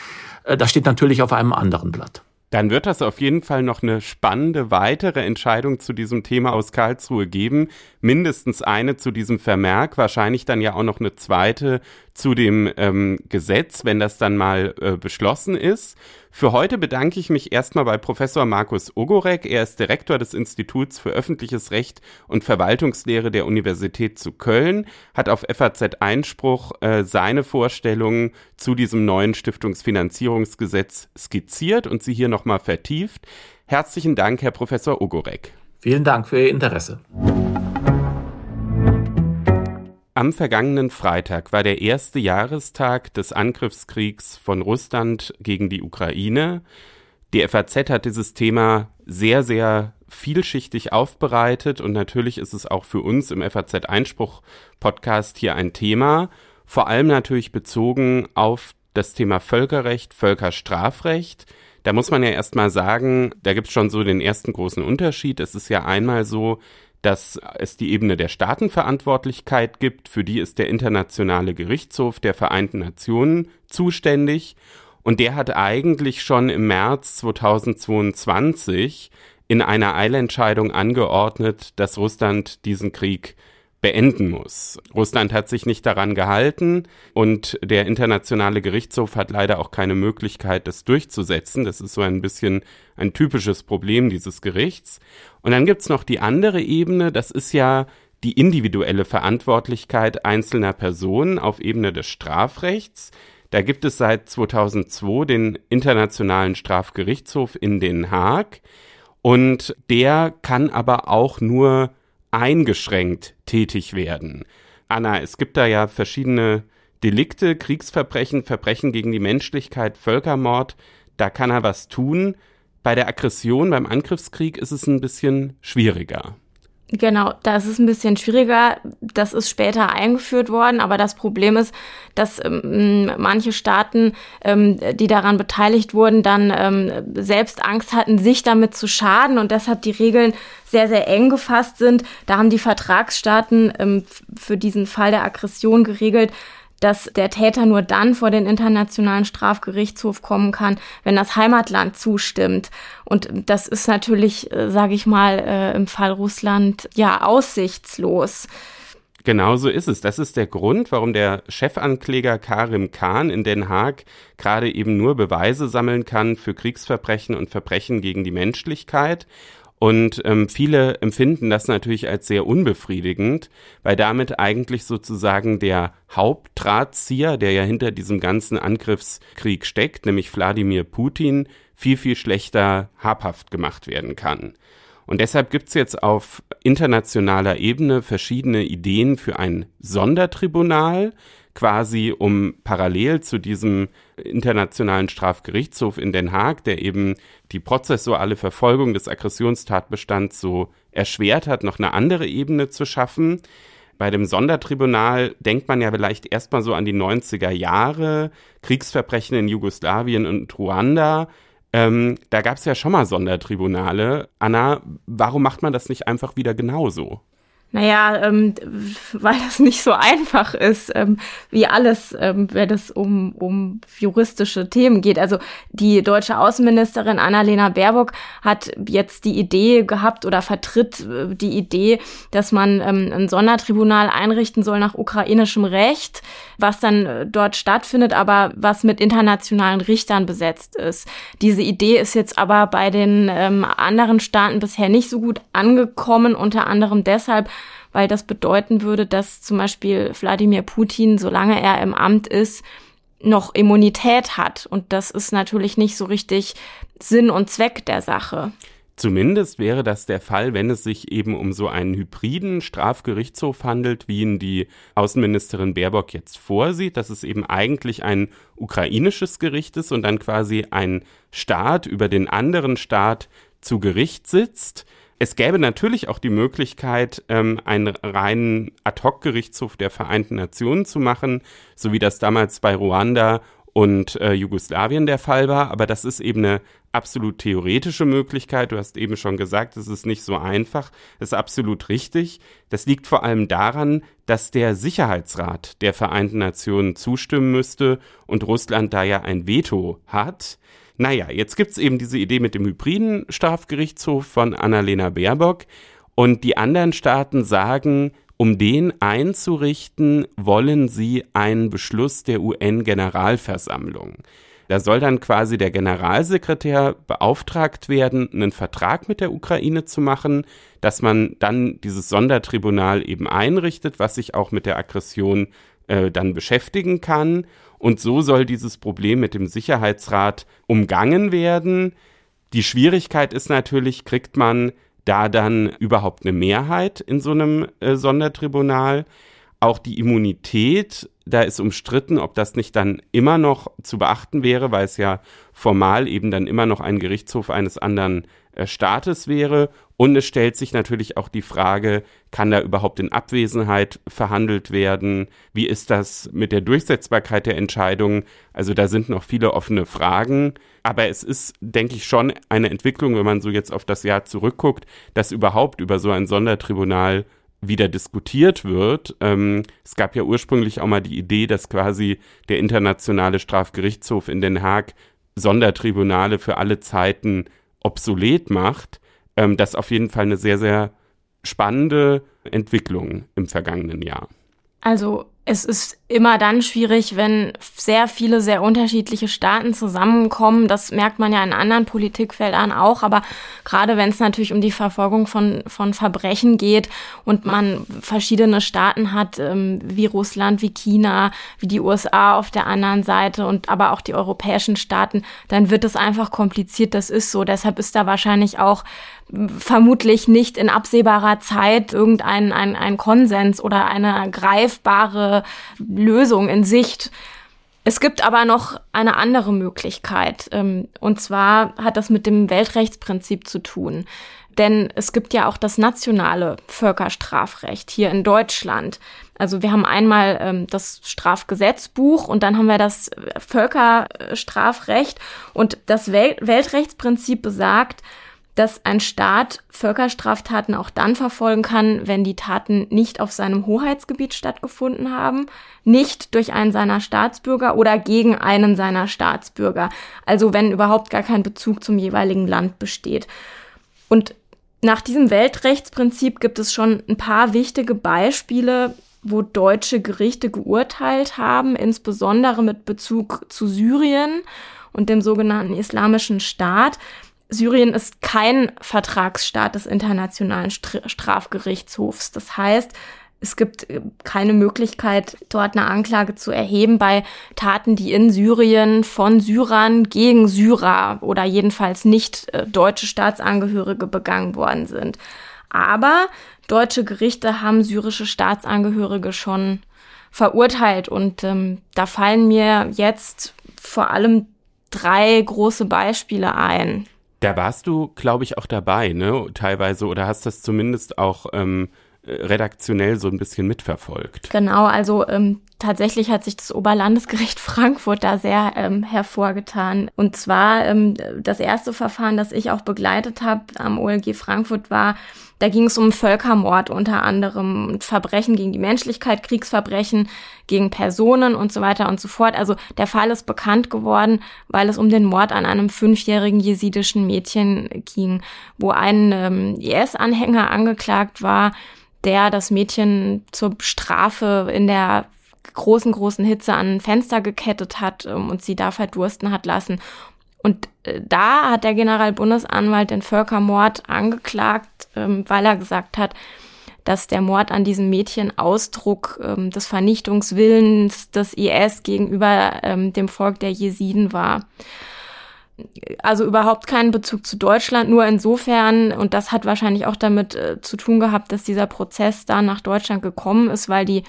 Äh, das steht natürlich auf einem anderen Blatt. Dann wird das auf jeden Fall noch eine spannende weitere Entscheidung zu diesem Thema aus Karlsruhe geben. Mindestens eine zu diesem Vermerk, wahrscheinlich dann ja auch noch eine zweite zu dem ähm, Gesetz, wenn das dann mal äh, beschlossen ist. Für heute bedanke ich mich erstmal bei Professor Markus Ogorek. Er ist Direktor des Instituts für öffentliches Recht und Verwaltungslehre der Universität zu Köln, hat auf FAZ Einspruch äh, seine Vorstellungen zu diesem neuen Stiftungsfinanzierungsgesetz skizziert und sie hier nochmal vertieft. Herzlichen Dank, Herr Professor Ogorek. Vielen Dank für Ihr Interesse. Am vergangenen Freitag war der erste Jahrestag des Angriffskriegs von Russland gegen die Ukraine. Die FAZ hat dieses Thema sehr, sehr vielschichtig aufbereitet und natürlich ist es auch für uns im FAZ Einspruch Podcast hier ein Thema, vor allem natürlich bezogen auf das Thema Völkerrecht, Völkerstrafrecht. Da muss man ja erstmal sagen, da gibt es schon so den ersten großen Unterschied. Es ist ja einmal so, dass es die Ebene der Staatenverantwortlichkeit gibt, für die ist der Internationale Gerichtshof der Vereinten Nationen zuständig. Und der hat eigentlich schon im März 2022 in einer Eilentscheidung angeordnet, dass Russland diesen Krieg beenden muss. Russland hat sich nicht daran gehalten und der Internationale Gerichtshof hat leider auch keine Möglichkeit, das durchzusetzen. Das ist so ein bisschen ein typisches Problem dieses Gerichts. Und dann gibt's noch die andere Ebene, das ist ja die individuelle Verantwortlichkeit einzelner Personen auf Ebene des Strafrechts. Da gibt es seit 2002 den Internationalen Strafgerichtshof in Den Haag und der kann aber auch nur eingeschränkt tätig werden. Anna, es gibt da ja verschiedene Delikte, Kriegsverbrechen, Verbrechen gegen die Menschlichkeit, Völkermord. Da kann er was tun. Bei der Aggression, beim Angriffskrieg ist es ein bisschen schwieriger. Genau, das ist ein bisschen schwieriger. Das ist später eingeführt worden, aber das Problem ist, dass ähm, manche Staaten, ähm, die daran beteiligt wurden, dann ähm, selbst Angst hatten, sich damit zu schaden und deshalb die Regeln sehr, sehr eng gefasst sind. Da haben die Vertragsstaaten ähm, für diesen Fall der Aggression geregelt, dass der Täter nur dann vor den Internationalen Strafgerichtshof kommen kann, wenn das Heimatland zustimmt. Und das ist natürlich, äh, sage ich mal, äh, im Fall Russland ja aussichtslos. Genau so ist es. Das ist der Grund, warum der Chefankläger Karim Khan in Den Haag gerade eben nur Beweise sammeln kann für Kriegsverbrechen und Verbrechen gegen die Menschlichkeit. Und ähm, viele empfinden das natürlich als sehr unbefriedigend, weil damit eigentlich sozusagen der Hauptdrahtzieher, der ja hinter diesem ganzen Angriffskrieg steckt, nämlich Wladimir Putin, viel, viel schlechter habhaft gemacht werden kann. Und deshalb gibt's jetzt auf internationaler Ebene verschiedene Ideen für ein Sondertribunal, quasi um parallel zu diesem internationalen Strafgerichtshof in Den Haag, der eben die prozessuale Verfolgung des Aggressionstatbestands so erschwert hat, noch eine andere Ebene zu schaffen. Bei dem Sondertribunal denkt man ja vielleicht erstmal so an die 90er Jahre, Kriegsverbrechen in Jugoslawien und Ruanda. Ähm, da gab es ja schon mal Sondertribunale. Anna, warum macht man das nicht einfach wieder genauso? Naja, ähm, weil das nicht so einfach ist, ähm, wie alles, ähm, wenn es um, um juristische Themen geht. Also die deutsche Außenministerin Annalena Baerbock hat jetzt die Idee gehabt oder vertritt äh, die Idee, dass man ähm, ein Sondertribunal einrichten soll nach ukrainischem Recht, was dann äh, dort stattfindet, aber was mit internationalen Richtern besetzt ist. Diese Idee ist jetzt aber bei den ähm, anderen Staaten bisher nicht so gut angekommen, unter anderem deshalb, weil das bedeuten würde, dass zum Beispiel Wladimir Putin, solange er im Amt ist, noch Immunität hat. Und das ist natürlich nicht so richtig Sinn und Zweck der Sache. Zumindest wäre das der Fall, wenn es sich eben um so einen hybriden Strafgerichtshof handelt, wie ihn die Außenministerin Baerbock jetzt vorsieht, dass es eben eigentlich ein ukrainisches Gericht ist und dann quasi ein Staat über den anderen Staat zu Gericht sitzt. Es gäbe natürlich auch die Möglichkeit, ähm, einen reinen Ad-hoc-Gerichtshof der Vereinten Nationen zu machen, so wie das damals bei Ruanda und äh, Jugoslawien der Fall war. Aber das ist eben eine absolut theoretische Möglichkeit. Du hast eben schon gesagt, es ist nicht so einfach. Das ist absolut richtig. Das liegt vor allem daran, dass der Sicherheitsrat der Vereinten Nationen zustimmen müsste und Russland da ja ein Veto hat. Naja, jetzt gibt's eben diese Idee mit dem hybriden Strafgerichtshof von Annalena Baerbock und die anderen Staaten sagen, um den einzurichten, wollen sie einen Beschluss der UN-Generalversammlung. Da soll dann quasi der Generalsekretär beauftragt werden, einen Vertrag mit der Ukraine zu machen, dass man dann dieses Sondertribunal eben einrichtet, was sich auch mit der Aggression äh, dann beschäftigen kann. Und so soll dieses Problem mit dem Sicherheitsrat umgangen werden. Die Schwierigkeit ist natürlich, kriegt man da dann überhaupt eine Mehrheit in so einem äh, Sondertribunal? Auch die Immunität, da ist umstritten, ob das nicht dann immer noch zu beachten wäre, weil es ja formal eben dann immer noch ein Gerichtshof eines anderen Staates wäre. Und es stellt sich natürlich auch die Frage, kann da überhaupt in Abwesenheit verhandelt werden? Wie ist das mit der Durchsetzbarkeit der Entscheidungen? Also da sind noch viele offene Fragen. Aber es ist, denke ich, schon eine Entwicklung, wenn man so jetzt auf das Jahr zurückguckt, dass überhaupt über so ein Sondertribunal wieder diskutiert wird. Ähm, es gab ja ursprünglich auch mal die Idee, dass quasi der internationale Strafgerichtshof in Den Haag Sondertribunale für alle Zeiten obsolet macht. Ähm, das ist auf jeden Fall eine sehr, sehr spannende Entwicklung im vergangenen Jahr. Also es ist immer dann schwierig, wenn sehr viele sehr unterschiedliche Staaten zusammenkommen. Das merkt man ja in anderen Politikfeldern auch. Aber gerade wenn es natürlich um die Verfolgung von, von Verbrechen geht und man verschiedene Staaten hat, ähm, wie Russland, wie China, wie die USA auf der anderen Seite und aber auch die europäischen Staaten, dann wird es einfach kompliziert. Das ist so. Deshalb ist da wahrscheinlich auch vermutlich nicht in absehbarer Zeit irgendein ein, ein Konsens oder eine greifbare Lösung in Sicht. Es gibt aber noch eine andere Möglichkeit. Ähm, und zwar hat das mit dem Weltrechtsprinzip zu tun. Denn es gibt ja auch das nationale Völkerstrafrecht hier in Deutschland. Also wir haben einmal ähm, das Strafgesetzbuch und dann haben wir das Völkerstrafrecht. Und das Wel Weltrechtsprinzip besagt, dass ein Staat Völkerstraftaten auch dann verfolgen kann, wenn die Taten nicht auf seinem Hoheitsgebiet stattgefunden haben, nicht durch einen seiner Staatsbürger oder gegen einen seiner Staatsbürger. Also wenn überhaupt gar kein Bezug zum jeweiligen Land besteht. Und nach diesem Weltrechtsprinzip gibt es schon ein paar wichtige Beispiele, wo deutsche Gerichte geurteilt haben, insbesondere mit Bezug zu Syrien und dem sogenannten Islamischen Staat. Syrien ist kein Vertragsstaat des Internationalen Strafgerichtshofs. Das heißt, es gibt äh, keine Möglichkeit, dort eine Anklage zu erheben bei Taten, die in Syrien von Syrern gegen Syrer oder jedenfalls nicht äh, deutsche Staatsangehörige begangen worden sind. Aber deutsche Gerichte haben syrische Staatsangehörige schon verurteilt und ähm, da fallen mir jetzt vor allem drei große Beispiele ein. Da warst du, glaube ich, auch dabei, ne? Teilweise, oder hast das zumindest auch ähm, redaktionell so ein bisschen mitverfolgt. Genau, also ähm, tatsächlich hat sich das Oberlandesgericht Frankfurt da sehr ähm, hervorgetan. Und zwar ähm, das erste Verfahren, das ich auch begleitet habe am OLG Frankfurt war, da ging es um Völkermord unter anderem, Verbrechen gegen die Menschlichkeit, Kriegsverbrechen gegen Personen und so weiter und so fort. Also der Fall ist bekannt geworden, weil es um den Mord an einem fünfjährigen jesidischen Mädchen ging, wo ein ähm, IS-Anhänger angeklagt war, der das Mädchen zur Strafe in der großen, großen Hitze an ein Fenster gekettet hat ähm, und sie da verdursten hat lassen. Und äh, da hat der Generalbundesanwalt den Völkermord angeklagt, ähm, weil er gesagt hat, dass der Mord an diesem Mädchen Ausdruck ähm, des Vernichtungswillens des IS gegenüber ähm, dem Volk der Jesiden war. Also überhaupt keinen Bezug zu Deutschland, nur insofern, und das hat wahrscheinlich auch damit äh, zu tun gehabt, dass dieser Prozess da nach Deutschland gekommen ist, weil die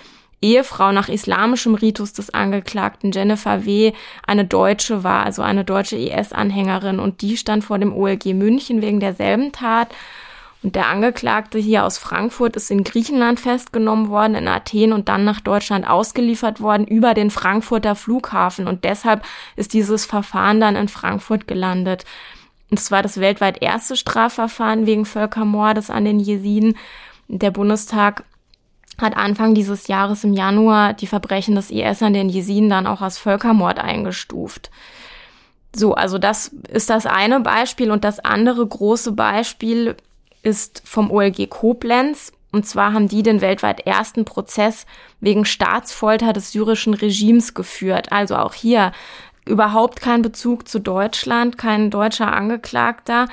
Ehefrau nach islamischem Ritus des Angeklagten Jennifer W. eine Deutsche war, also eine deutsche IS-Anhängerin und die stand vor dem OLG München wegen derselben Tat. Und der Angeklagte hier aus Frankfurt ist in Griechenland festgenommen worden, in Athen und dann nach Deutschland ausgeliefert worden über den Frankfurter Flughafen. Und deshalb ist dieses Verfahren dann in Frankfurt gelandet. Und es war das weltweit erste Strafverfahren wegen Völkermordes an den Jesiden. Der Bundestag hat Anfang dieses Jahres im Januar die Verbrechen des IS an den Jesiden dann auch als Völkermord eingestuft. So, also das ist das eine Beispiel und das andere große Beispiel ist vom OLG Koblenz. Und zwar haben die den weltweit ersten Prozess wegen Staatsfolter des syrischen Regimes geführt. Also auch hier überhaupt kein Bezug zu Deutschland, kein deutscher Angeklagter,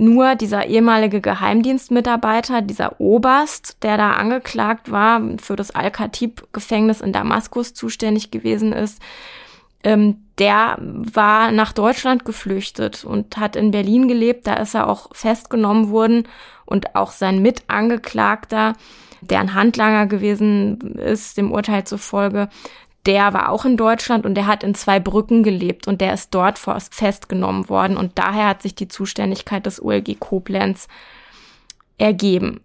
nur dieser ehemalige Geheimdienstmitarbeiter, dieser Oberst, der da angeklagt war, für das Al-Khatib-Gefängnis in Damaskus zuständig gewesen ist, ähm, der war nach Deutschland geflüchtet und hat in Berlin gelebt. Da ist er auch festgenommen worden und auch sein Mitangeklagter, der ein Handlanger gewesen ist, dem Urteil zufolge, der war auch in Deutschland und der hat in zwei Brücken gelebt und der ist dort festgenommen worden und daher hat sich die Zuständigkeit des OLG Koblenz ergeben.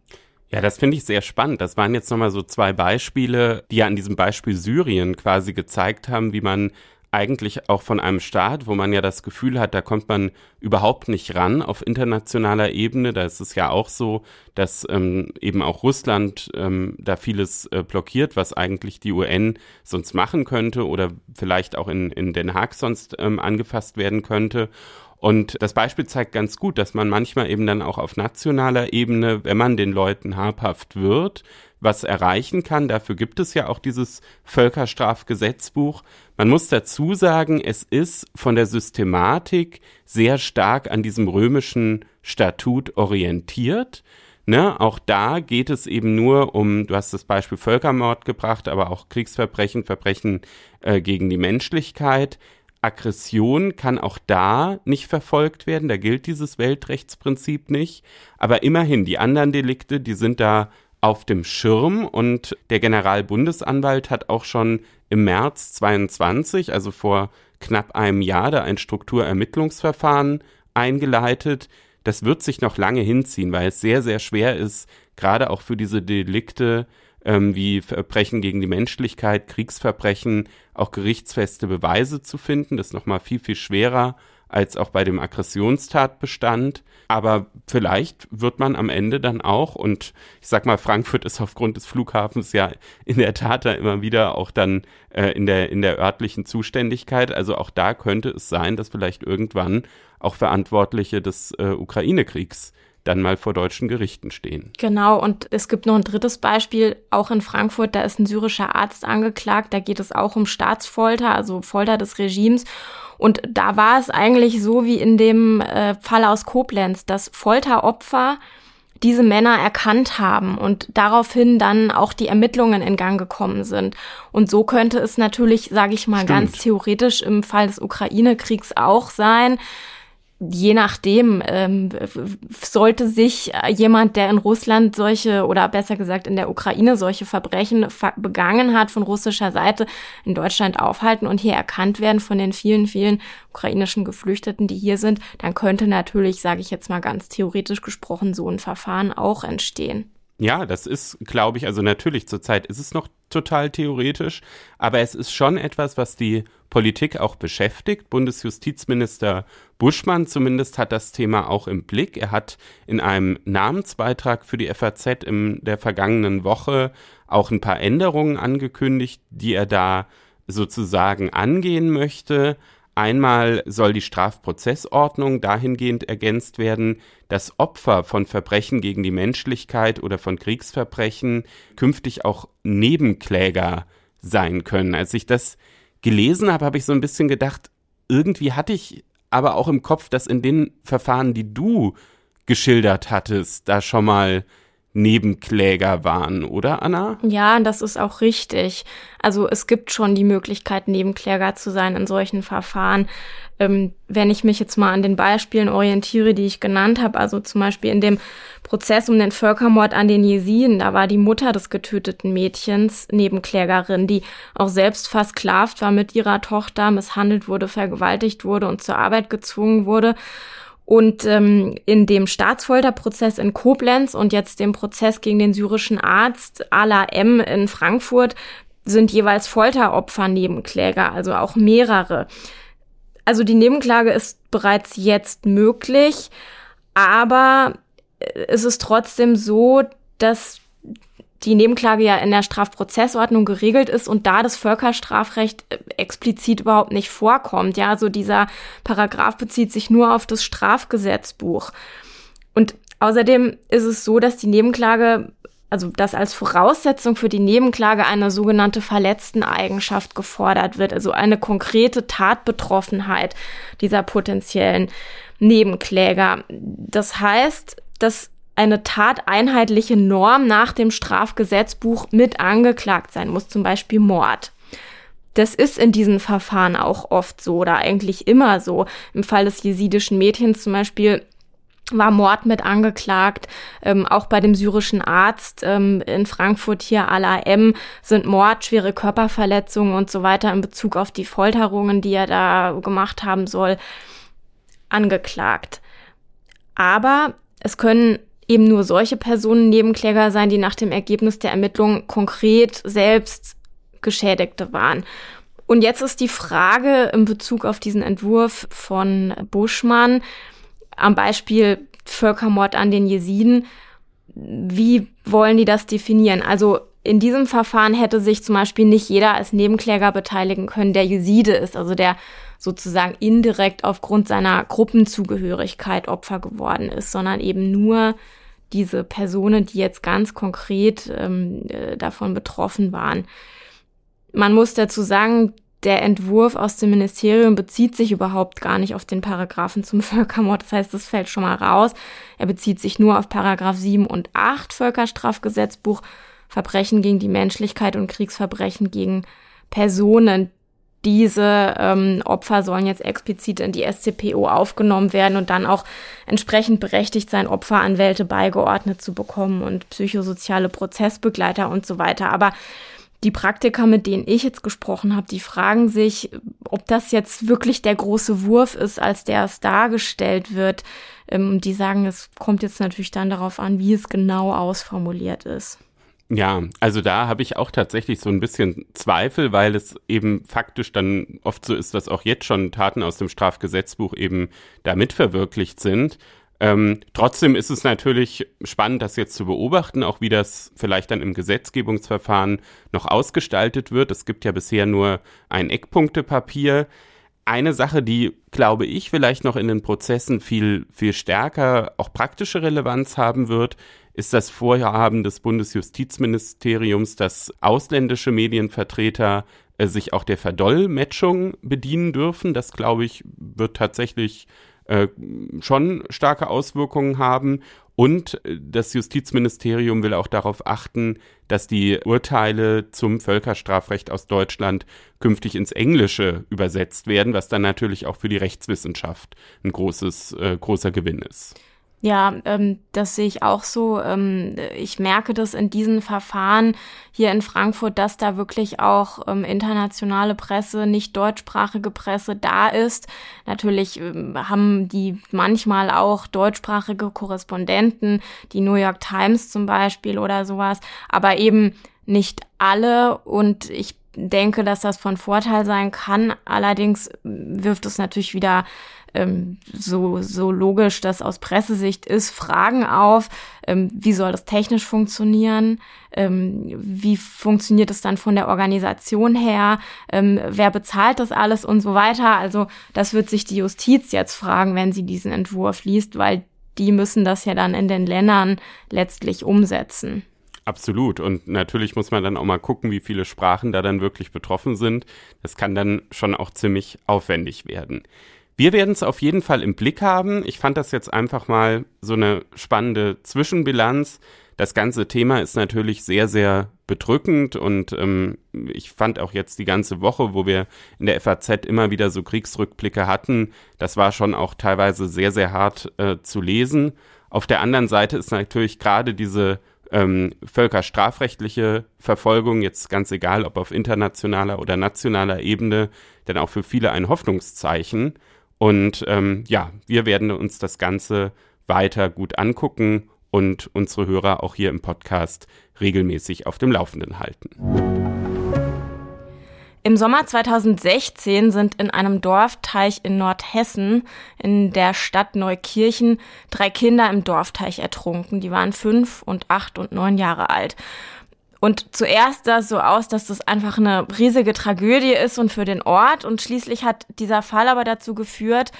Ja, das finde ich sehr spannend. Das waren jetzt nochmal so zwei Beispiele, die ja an diesem Beispiel Syrien quasi gezeigt haben, wie man eigentlich auch von einem Staat, wo man ja das Gefühl hat, da kommt man überhaupt nicht ran auf internationaler Ebene. Da ist es ja auch so, dass ähm, eben auch Russland ähm, da vieles äh, blockiert, was eigentlich die UN sonst machen könnte oder vielleicht auch in, in Den Haag sonst ähm, angefasst werden könnte. Und das Beispiel zeigt ganz gut, dass man manchmal eben dann auch auf nationaler Ebene, wenn man den Leuten habhaft wird, was erreichen kann. Dafür gibt es ja auch dieses Völkerstrafgesetzbuch. Man muss dazu sagen, es ist von der Systematik sehr stark an diesem römischen Statut orientiert. Ne, auch da geht es eben nur um, du hast das Beispiel Völkermord gebracht, aber auch Kriegsverbrechen, Verbrechen äh, gegen die Menschlichkeit. Aggression kann auch da nicht verfolgt werden, da gilt dieses Weltrechtsprinzip nicht. Aber immerhin, die anderen Delikte, die sind da auf dem Schirm und der Generalbundesanwalt hat auch schon im März 22, also vor knapp einem Jahr, da ein Strukturermittlungsverfahren eingeleitet. Das wird sich noch lange hinziehen, weil es sehr, sehr schwer ist, gerade auch für diese Delikte ähm, wie Verbrechen gegen die Menschlichkeit, Kriegsverbrechen, auch gerichtsfeste Beweise zu finden. Das ist nochmal viel, viel schwerer als auch bei dem Aggressionstatbestand. Aber vielleicht wird man am Ende dann auch, und ich sag mal, Frankfurt ist aufgrund des Flughafens ja in der Tat da immer wieder auch dann äh, in, der, in der örtlichen Zuständigkeit. Also auch da könnte es sein, dass vielleicht irgendwann auch Verantwortliche des äh, Ukraine-Kriegs dann mal vor deutschen Gerichten stehen. Genau, und es gibt noch ein drittes Beispiel, auch in Frankfurt, da ist ein syrischer Arzt angeklagt, da geht es auch um Staatsfolter, also Folter des Regimes. Und da war es eigentlich so wie in dem äh, Fall aus Koblenz, dass Folteropfer diese Männer erkannt haben und daraufhin dann auch die Ermittlungen in Gang gekommen sind. Und so könnte es natürlich, sage ich mal, Stimmt. ganz theoretisch im Fall des Ukraine-Kriegs auch sein, je nachdem, ähm, sollte sich jemand, der in Russland solche oder besser gesagt in der Ukraine solche Verbrechen ver begangen hat von russischer Seite in Deutschland aufhalten und hier erkannt werden von den vielen, vielen ukrainischen Geflüchteten, die hier sind, dann könnte natürlich, sage ich jetzt mal ganz theoretisch gesprochen, so ein Verfahren auch entstehen. Ja, das ist, glaube ich, also natürlich zurzeit ist es noch total theoretisch, aber es ist schon etwas, was die Politik auch beschäftigt. Bundesjustizminister Buschmann zumindest hat das Thema auch im Blick. Er hat in einem Namensbeitrag für die FAZ in der vergangenen Woche auch ein paar Änderungen angekündigt, die er da sozusagen angehen möchte. Einmal soll die Strafprozessordnung dahingehend ergänzt werden, dass Opfer von Verbrechen gegen die Menschlichkeit oder von Kriegsverbrechen künftig auch Nebenkläger sein können. Als ich das gelesen habe, habe ich so ein bisschen gedacht, irgendwie hatte ich aber auch im Kopf, dass in den Verfahren, die du geschildert hattest, da schon mal Nebenkläger waren, oder Anna? Ja, das ist auch richtig. Also es gibt schon die Möglichkeit, Nebenkläger zu sein in solchen Verfahren. Ähm, wenn ich mich jetzt mal an den Beispielen orientiere, die ich genannt habe, also zum Beispiel in dem Prozess um den Völkermord an den Jesiden, da war die Mutter des getöteten Mädchens Nebenklägerin, die auch selbst versklavt war mit ihrer Tochter, misshandelt wurde, vergewaltigt wurde und zur Arbeit gezwungen wurde. Und ähm, in dem Staatsfolterprozess in Koblenz und jetzt dem Prozess gegen den syrischen Arzt Ala M in Frankfurt sind jeweils Folteropfer Nebenkläger, also auch mehrere. Also die Nebenklage ist bereits jetzt möglich, aber es ist trotzdem so, dass die Nebenklage ja in der Strafprozessordnung geregelt ist und da das Völkerstrafrecht äh, explizit überhaupt nicht vorkommt. Ja, also dieser Paragraph bezieht sich nur auf das Strafgesetzbuch. Und außerdem ist es so, dass die Nebenklage, also dass als Voraussetzung für die Nebenklage eine sogenannte verletzten Eigenschaft gefordert wird, also eine konkrete Tatbetroffenheit dieser potenziellen Nebenkläger. Das heißt, dass eine tateinheitliche Norm nach dem Strafgesetzbuch mit angeklagt sein muss, zum Beispiel Mord. Das ist in diesen Verfahren auch oft so oder eigentlich immer so. Im Fall des jesidischen Mädchens zum Beispiel war Mord mit angeklagt. Ähm, auch bei dem syrischen Arzt ähm, in Frankfurt hier Al-AM sind Mord, schwere Körperverletzungen und so weiter in Bezug auf die Folterungen, die er da gemacht haben soll, angeklagt. Aber es können eben nur solche Personen Nebenkläger sein, die nach dem Ergebnis der Ermittlungen konkret selbst Geschädigte waren. Und jetzt ist die Frage in Bezug auf diesen Entwurf von Buschmann am Beispiel Völkermord an den Jesiden. Wie wollen die das definieren? Also in diesem Verfahren hätte sich zum Beispiel nicht jeder als Nebenkläger beteiligen können, der Jeside ist, also der sozusagen indirekt aufgrund seiner Gruppenzugehörigkeit Opfer geworden ist, sondern eben nur diese Personen, die jetzt ganz konkret ähm, äh, davon betroffen waren. Man muss dazu sagen, der Entwurf aus dem Ministerium bezieht sich überhaupt gar nicht auf den Paragraphen zum Völkermord. Das heißt, das fällt schon mal raus. Er bezieht sich nur auf Paragraph 7 und 8 Völkerstrafgesetzbuch, Verbrechen gegen die Menschlichkeit und Kriegsverbrechen gegen Personen diese ähm, Opfer sollen jetzt explizit in die SCPO aufgenommen werden und dann auch entsprechend berechtigt sein, Opferanwälte beigeordnet zu bekommen und psychosoziale Prozessbegleiter und so weiter. Aber die Praktiker, mit denen ich jetzt gesprochen habe, die fragen sich, ob das jetzt wirklich der große Wurf ist, als der es dargestellt wird. Ähm, die sagen, es kommt jetzt natürlich dann darauf an, wie es genau ausformuliert ist. Ja, also da habe ich auch tatsächlich so ein bisschen Zweifel, weil es eben faktisch dann oft so ist, dass auch jetzt schon Taten aus dem Strafgesetzbuch eben damit verwirklicht sind. Ähm, trotzdem ist es natürlich spannend, das jetzt zu beobachten, auch wie das vielleicht dann im Gesetzgebungsverfahren noch ausgestaltet wird. Es gibt ja bisher nur ein Eckpunktepapier. Eine Sache, die, glaube ich, vielleicht noch in den Prozessen viel, viel stärker auch praktische Relevanz haben wird, ist das Vorhaben des Bundesjustizministeriums, dass ausländische Medienvertreter äh, sich auch der Verdolmetschung bedienen dürfen. Das, glaube ich, wird tatsächlich äh, schon starke Auswirkungen haben. Und äh, das Justizministerium will auch darauf achten, dass die Urteile zum Völkerstrafrecht aus Deutschland künftig ins Englische übersetzt werden, was dann natürlich auch für die Rechtswissenschaft ein großes, äh, großer Gewinn ist. Ja, ähm, das sehe ich auch so. Ähm, ich merke das in diesen Verfahren hier in Frankfurt, dass da wirklich auch ähm, internationale Presse, nicht deutschsprachige Presse da ist. Natürlich ähm, haben die manchmal auch deutschsprachige Korrespondenten, die New York Times zum Beispiel oder sowas, aber eben nicht alle. Und ich denke, dass das von Vorteil sein kann. Allerdings wirft es natürlich wieder ähm, so, so logisch das aus Pressesicht ist, Fragen auf, ähm, wie soll das technisch funktionieren, ähm, wie funktioniert es dann von der Organisation her, ähm, wer bezahlt das alles und so weiter. Also das wird sich die Justiz jetzt fragen, wenn sie diesen Entwurf liest, weil die müssen das ja dann in den Ländern letztlich umsetzen. Absolut. Und natürlich muss man dann auch mal gucken, wie viele Sprachen da dann wirklich betroffen sind. Das kann dann schon auch ziemlich aufwendig werden. Wir werden es auf jeden Fall im Blick haben. Ich fand das jetzt einfach mal so eine spannende Zwischenbilanz. Das ganze Thema ist natürlich sehr, sehr bedrückend und ähm, ich fand auch jetzt die ganze Woche, wo wir in der FAZ immer wieder so Kriegsrückblicke hatten, das war schon auch teilweise sehr, sehr hart äh, zu lesen. Auf der anderen Seite ist natürlich gerade diese ähm, völkerstrafrechtliche Verfolgung, jetzt ganz egal, ob auf internationaler oder nationaler Ebene, denn auch für viele ein Hoffnungszeichen. Und ähm, ja, wir werden uns das Ganze weiter gut angucken und unsere Hörer auch hier im Podcast regelmäßig auf dem Laufenden halten. Im Sommer 2016 sind in einem Dorfteich in Nordhessen in der Stadt Neukirchen drei Kinder im Dorfteich ertrunken. Die waren fünf und acht und neun Jahre alt. Und zuerst sah es so aus, dass das einfach eine riesige Tragödie ist und für den Ort. Und schließlich hat dieser Fall aber dazu geführt,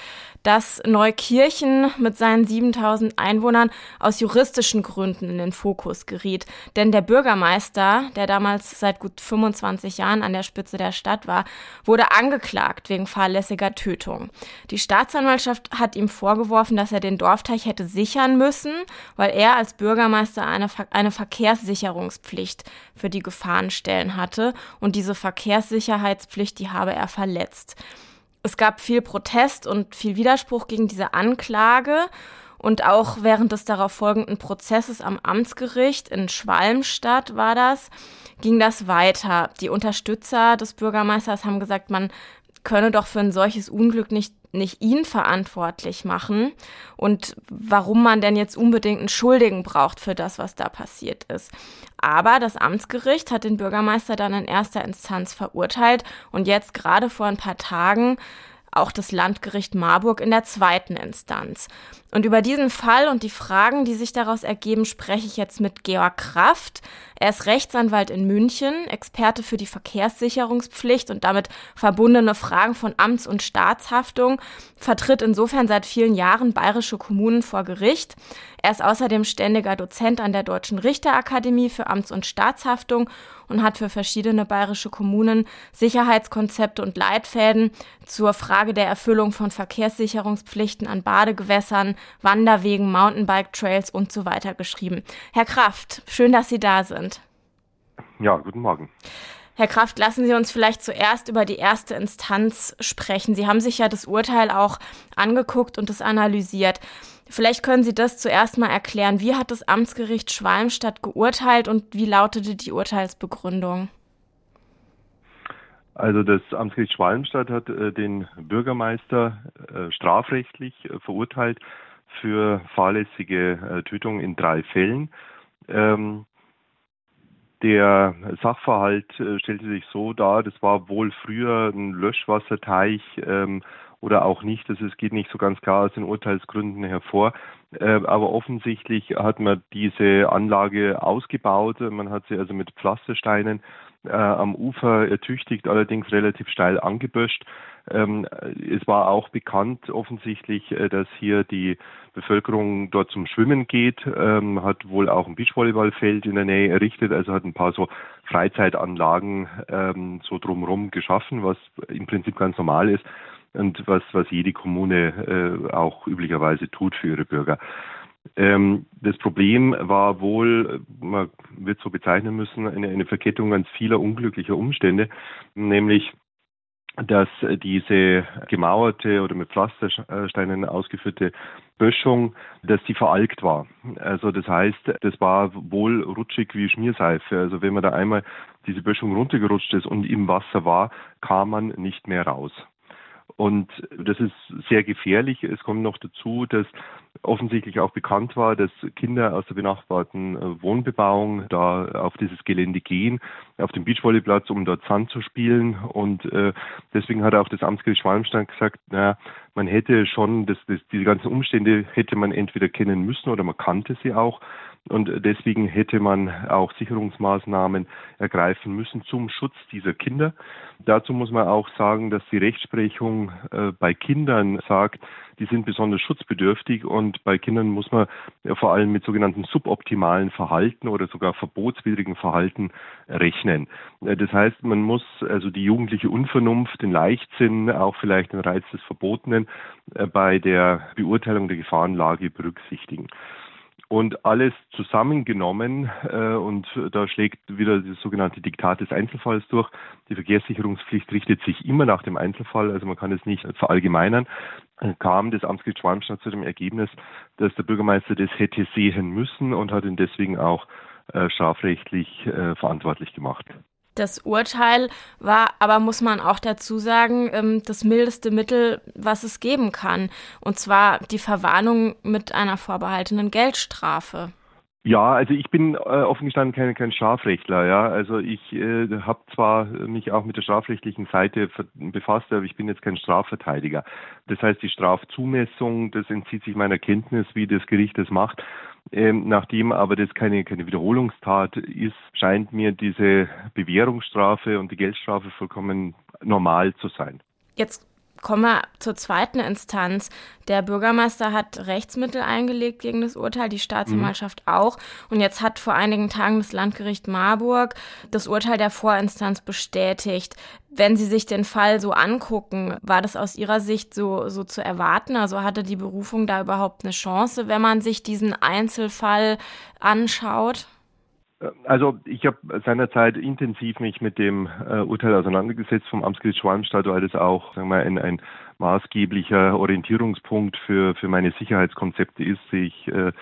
dass Neukirchen mit seinen 7000 Einwohnern aus juristischen Gründen in den Fokus geriet. Denn der Bürgermeister, der damals seit gut 25 Jahren an der Spitze der Stadt war, wurde angeklagt wegen fahrlässiger Tötung. Die Staatsanwaltschaft hat ihm vorgeworfen, dass er den Dorfteich hätte sichern müssen, weil er als Bürgermeister eine, eine Verkehrssicherungspflicht für die Gefahrenstellen hatte und diese Verkehrssicherheitspflicht, die habe er verletzt. Es gab viel Protest und viel Widerspruch gegen diese Anklage. Und auch während des darauf folgenden Prozesses am Amtsgericht in Schwalmstadt war das, ging das weiter. Die Unterstützer des Bürgermeisters haben gesagt, man könne doch für ein solches Unglück nicht, nicht ihn verantwortlich machen und warum man denn jetzt unbedingt einen Schuldigen braucht für das, was da passiert ist. Aber das Amtsgericht hat den Bürgermeister dann in erster Instanz verurteilt und jetzt gerade vor ein paar Tagen auch das Landgericht Marburg in der zweiten Instanz. Und über diesen Fall und die Fragen, die sich daraus ergeben, spreche ich jetzt mit Georg Kraft. Er ist Rechtsanwalt in München, Experte für die Verkehrssicherungspflicht und damit verbundene Fragen von Amts- und Staatshaftung, vertritt insofern seit vielen Jahren bayerische Kommunen vor Gericht. Er ist außerdem ständiger Dozent an der Deutschen Richterakademie für Amts- und Staatshaftung und hat für verschiedene bayerische Kommunen Sicherheitskonzepte und Leitfäden zur Frage der Erfüllung von Verkehrssicherungspflichten an Badegewässern, Wanderwegen, Mountainbike-Trails und so weiter geschrieben. Herr Kraft, schön, dass Sie da sind. Ja, guten Morgen. Herr Kraft, lassen Sie uns vielleicht zuerst über die erste Instanz sprechen. Sie haben sich ja das Urteil auch angeguckt und es analysiert. Vielleicht können Sie das zuerst mal erklären. Wie hat das Amtsgericht Schwalmstadt geurteilt und wie lautete die Urteilsbegründung? Also das Amtsgericht Schwalmstadt hat äh, den Bürgermeister äh, strafrechtlich äh, verurteilt für fahrlässige äh, Tötung in drei Fällen. Ähm, der Sachverhalt äh, stellte sich so dar, das war wohl früher ein Löschwasserteich ähm, oder auch nicht. Das es geht nicht so ganz klar aus den Urteilsgründen hervor. Äh, aber offensichtlich hat man diese Anlage ausgebaut. Man hat sie also mit Pflastersteinen äh, am Ufer ertüchtigt, allerdings relativ steil angeböscht. Ähm, es war auch bekannt offensichtlich, äh, dass hier die Bevölkerung dort zum Schwimmen geht, ähm, hat wohl auch ein Beachvolleyballfeld in der Nähe errichtet, also hat ein paar so Freizeitanlagen ähm, so drumherum geschaffen, was im Prinzip ganz normal ist und was, was jede Kommune äh, auch üblicherweise tut für ihre Bürger. Ähm, das Problem war wohl, man wird so bezeichnen müssen, eine, eine Verkettung ganz vieler unglücklicher Umstände, nämlich dass diese gemauerte oder mit Pflastersteinen ausgeführte Böschung, dass die veralkt war. Also das heißt, das war wohl rutschig wie Schmierseife. Also wenn man da einmal diese Böschung runtergerutscht ist und im Wasser war, kam man nicht mehr raus. Und das ist sehr gefährlich. Es kommt noch dazu, dass offensichtlich auch bekannt war, dass Kinder aus der benachbarten äh, Wohnbebauung da auf dieses Gelände gehen, auf den Beachvolleyplatz, um dort Sand zu spielen. Und äh, deswegen hat auch das Amtsgericht Schwalmstein gesagt, naja, man hätte schon, das, das, diese ganzen Umstände hätte man entweder kennen müssen oder man kannte sie auch. Und deswegen hätte man auch Sicherungsmaßnahmen ergreifen müssen zum Schutz dieser Kinder. Dazu muss man auch sagen, dass die Rechtsprechung äh, bei Kindern sagt, die sind besonders schutzbedürftig und bei Kindern muss man vor allem mit sogenannten suboptimalen Verhalten oder sogar verbotswidrigen Verhalten rechnen. Äh, das heißt, man muss also die jugendliche Unvernunft, den Leichtsinn, auch vielleicht den Reiz des Verbotenen äh, bei der Beurteilung der Gefahrenlage berücksichtigen. Und alles zusammengenommen, äh, und da schlägt wieder das sogenannte Diktat des Einzelfalls durch. Die Verkehrssicherungspflicht richtet sich immer nach dem Einzelfall, also man kann es nicht verallgemeinern. Kam das Amtsgericht Schwalmstadt zu dem Ergebnis, dass der Bürgermeister das hätte sehen müssen und hat ihn deswegen auch äh, strafrechtlich äh, verantwortlich gemacht. Das Urteil war aber, muss man auch dazu sagen, ähm, das mildeste Mittel, was es geben kann. Und zwar die Verwarnung mit einer vorbehaltenen Geldstrafe. Ja, also ich bin äh, offen gestanden kein, kein Strafrechtler, ja. Also ich äh, habe zwar mich auch mit der strafrechtlichen Seite befasst, aber ich bin jetzt kein Strafverteidiger. Das heißt, die Strafzumessung, das entzieht sich meiner Kenntnis, wie das Gericht das macht. Ähm, nachdem aber das keine, keine Wiederholungstat ist, scheint mir diese Bewährungsstrafe und die Geldstrafe vollkommen normal zu sein. Jetzt Kommen wir zur zweiten Instanz. Der Bürgermeister hat Rechtsmittel eingelegt gegen das Urteil, die Staatsanwaltschaft mhm. auch. Und jetzt hat vor einigen Tagen das Landgericht Marburg das Urteil der Vorinstanz bestätigt. Wenn Sie sich den Fall so angucken, war das aus Ihrer Sicht so, so zu erwarten? Also hatte die Berufung da überhaupt eine Chance, wenn man sich diesen Einzelfall anschaut? Also ich habe seinerzeit intensiv mich mit dem äh, Urteil auseinandergesetzt vom Amtsgericht Schwalmstadt, weil das auch sagen wir, ein, ein maßgeblicher Orientierungspunkt für, für meine Sicherheitskonzepte ist, die ich äh,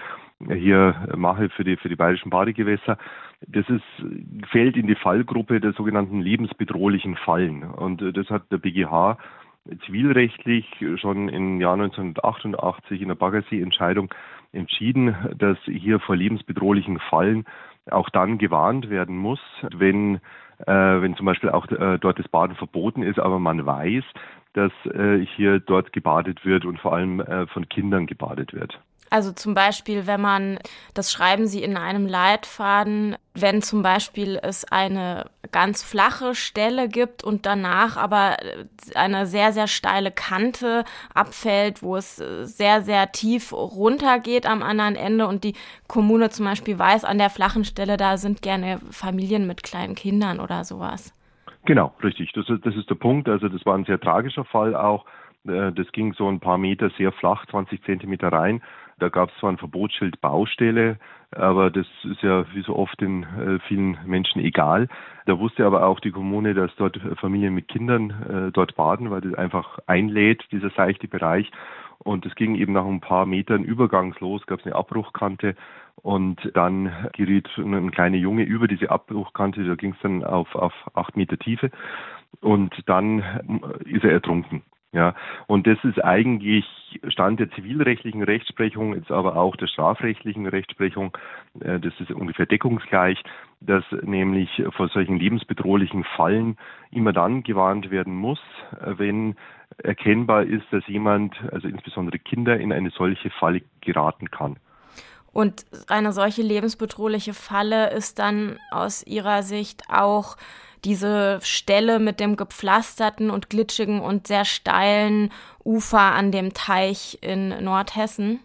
hier mache für die, für die bayerischen Badegewässer. Das ist, fällt in die Fallgruppe der sogenannten lebensbedrohlichen Fallen. Und äh, das hat der BGH zivilrechtlich schon im Jahr 1988 in der Baggersee-Entscheidung entschieden, dass hier vor lebensbedrohlichen Fallen auch dann gewarnt werden muss, wenn, äh, wenn zum Beispiel auch äh, dort das Baden verboten ist, aber man weiß, dass äh, hier dort gebadet wird und vor allem äh, von Kindern gebadet wird. Also zum Beispiel, wenn man, das schreiben Sie in einem Leitfaden, wenn zum Beispiel es eine ganz flache Stelle gibt und danach aber eine sehr, sehr steile Kante abfällt, wo es sehr, sehr tief runtergeht am anderen Ende und die Kommune zum Beispiel weiß, an der flachen Stelle, da sind gerne Familien mit kleinen Kindern oder sowas. Genau, richtig. Das ist, das ist der Punkt. Also das war ein sehr tragischer Fall auch. Äh, das ging so ein paar Meter sehr flach, 20 Zentimeter rein. Da gab es zwar ein Verbotsschild Baustelle, aber das ist ja wie so oft in äh, vielen Menschen egal. Da wusste aber auch die Kommune, dass dort Familien mit Kindern äh, dort baden, weil das einfach einlädt, dieser seichte Bereich. Und es ging eben nach ein paar Metern übergangslos, gab es eine Abbruchkante und dann geriet ein kleiner Junge über diese Abbruchkante, da ging es dann auf, auf acht Meter Tiefe und dann ist er ertrunken. Ja, und das ist eigentlich Stand der zivilrechtlichen Rechtsprechung, jetzt aber auch der strafrechtlichen Rechtsprechung, äh, das ist ungefähr deckungsgleich, dass nämlich vor solchen lebensbedrohlichen Fallen immer dann gewarnt werden muss, wenn erkennbar ist, dass jemand, also insbesondere Kinder, in eine solche Falle geraten kann. Und eine solche lebensbedrohliche Falle ist dann aus Ihrer Sicht auch diese Stelle mit dem gepflasterten und glitschigen und sehr steilen Ufer an dem Teich in Nordhessen?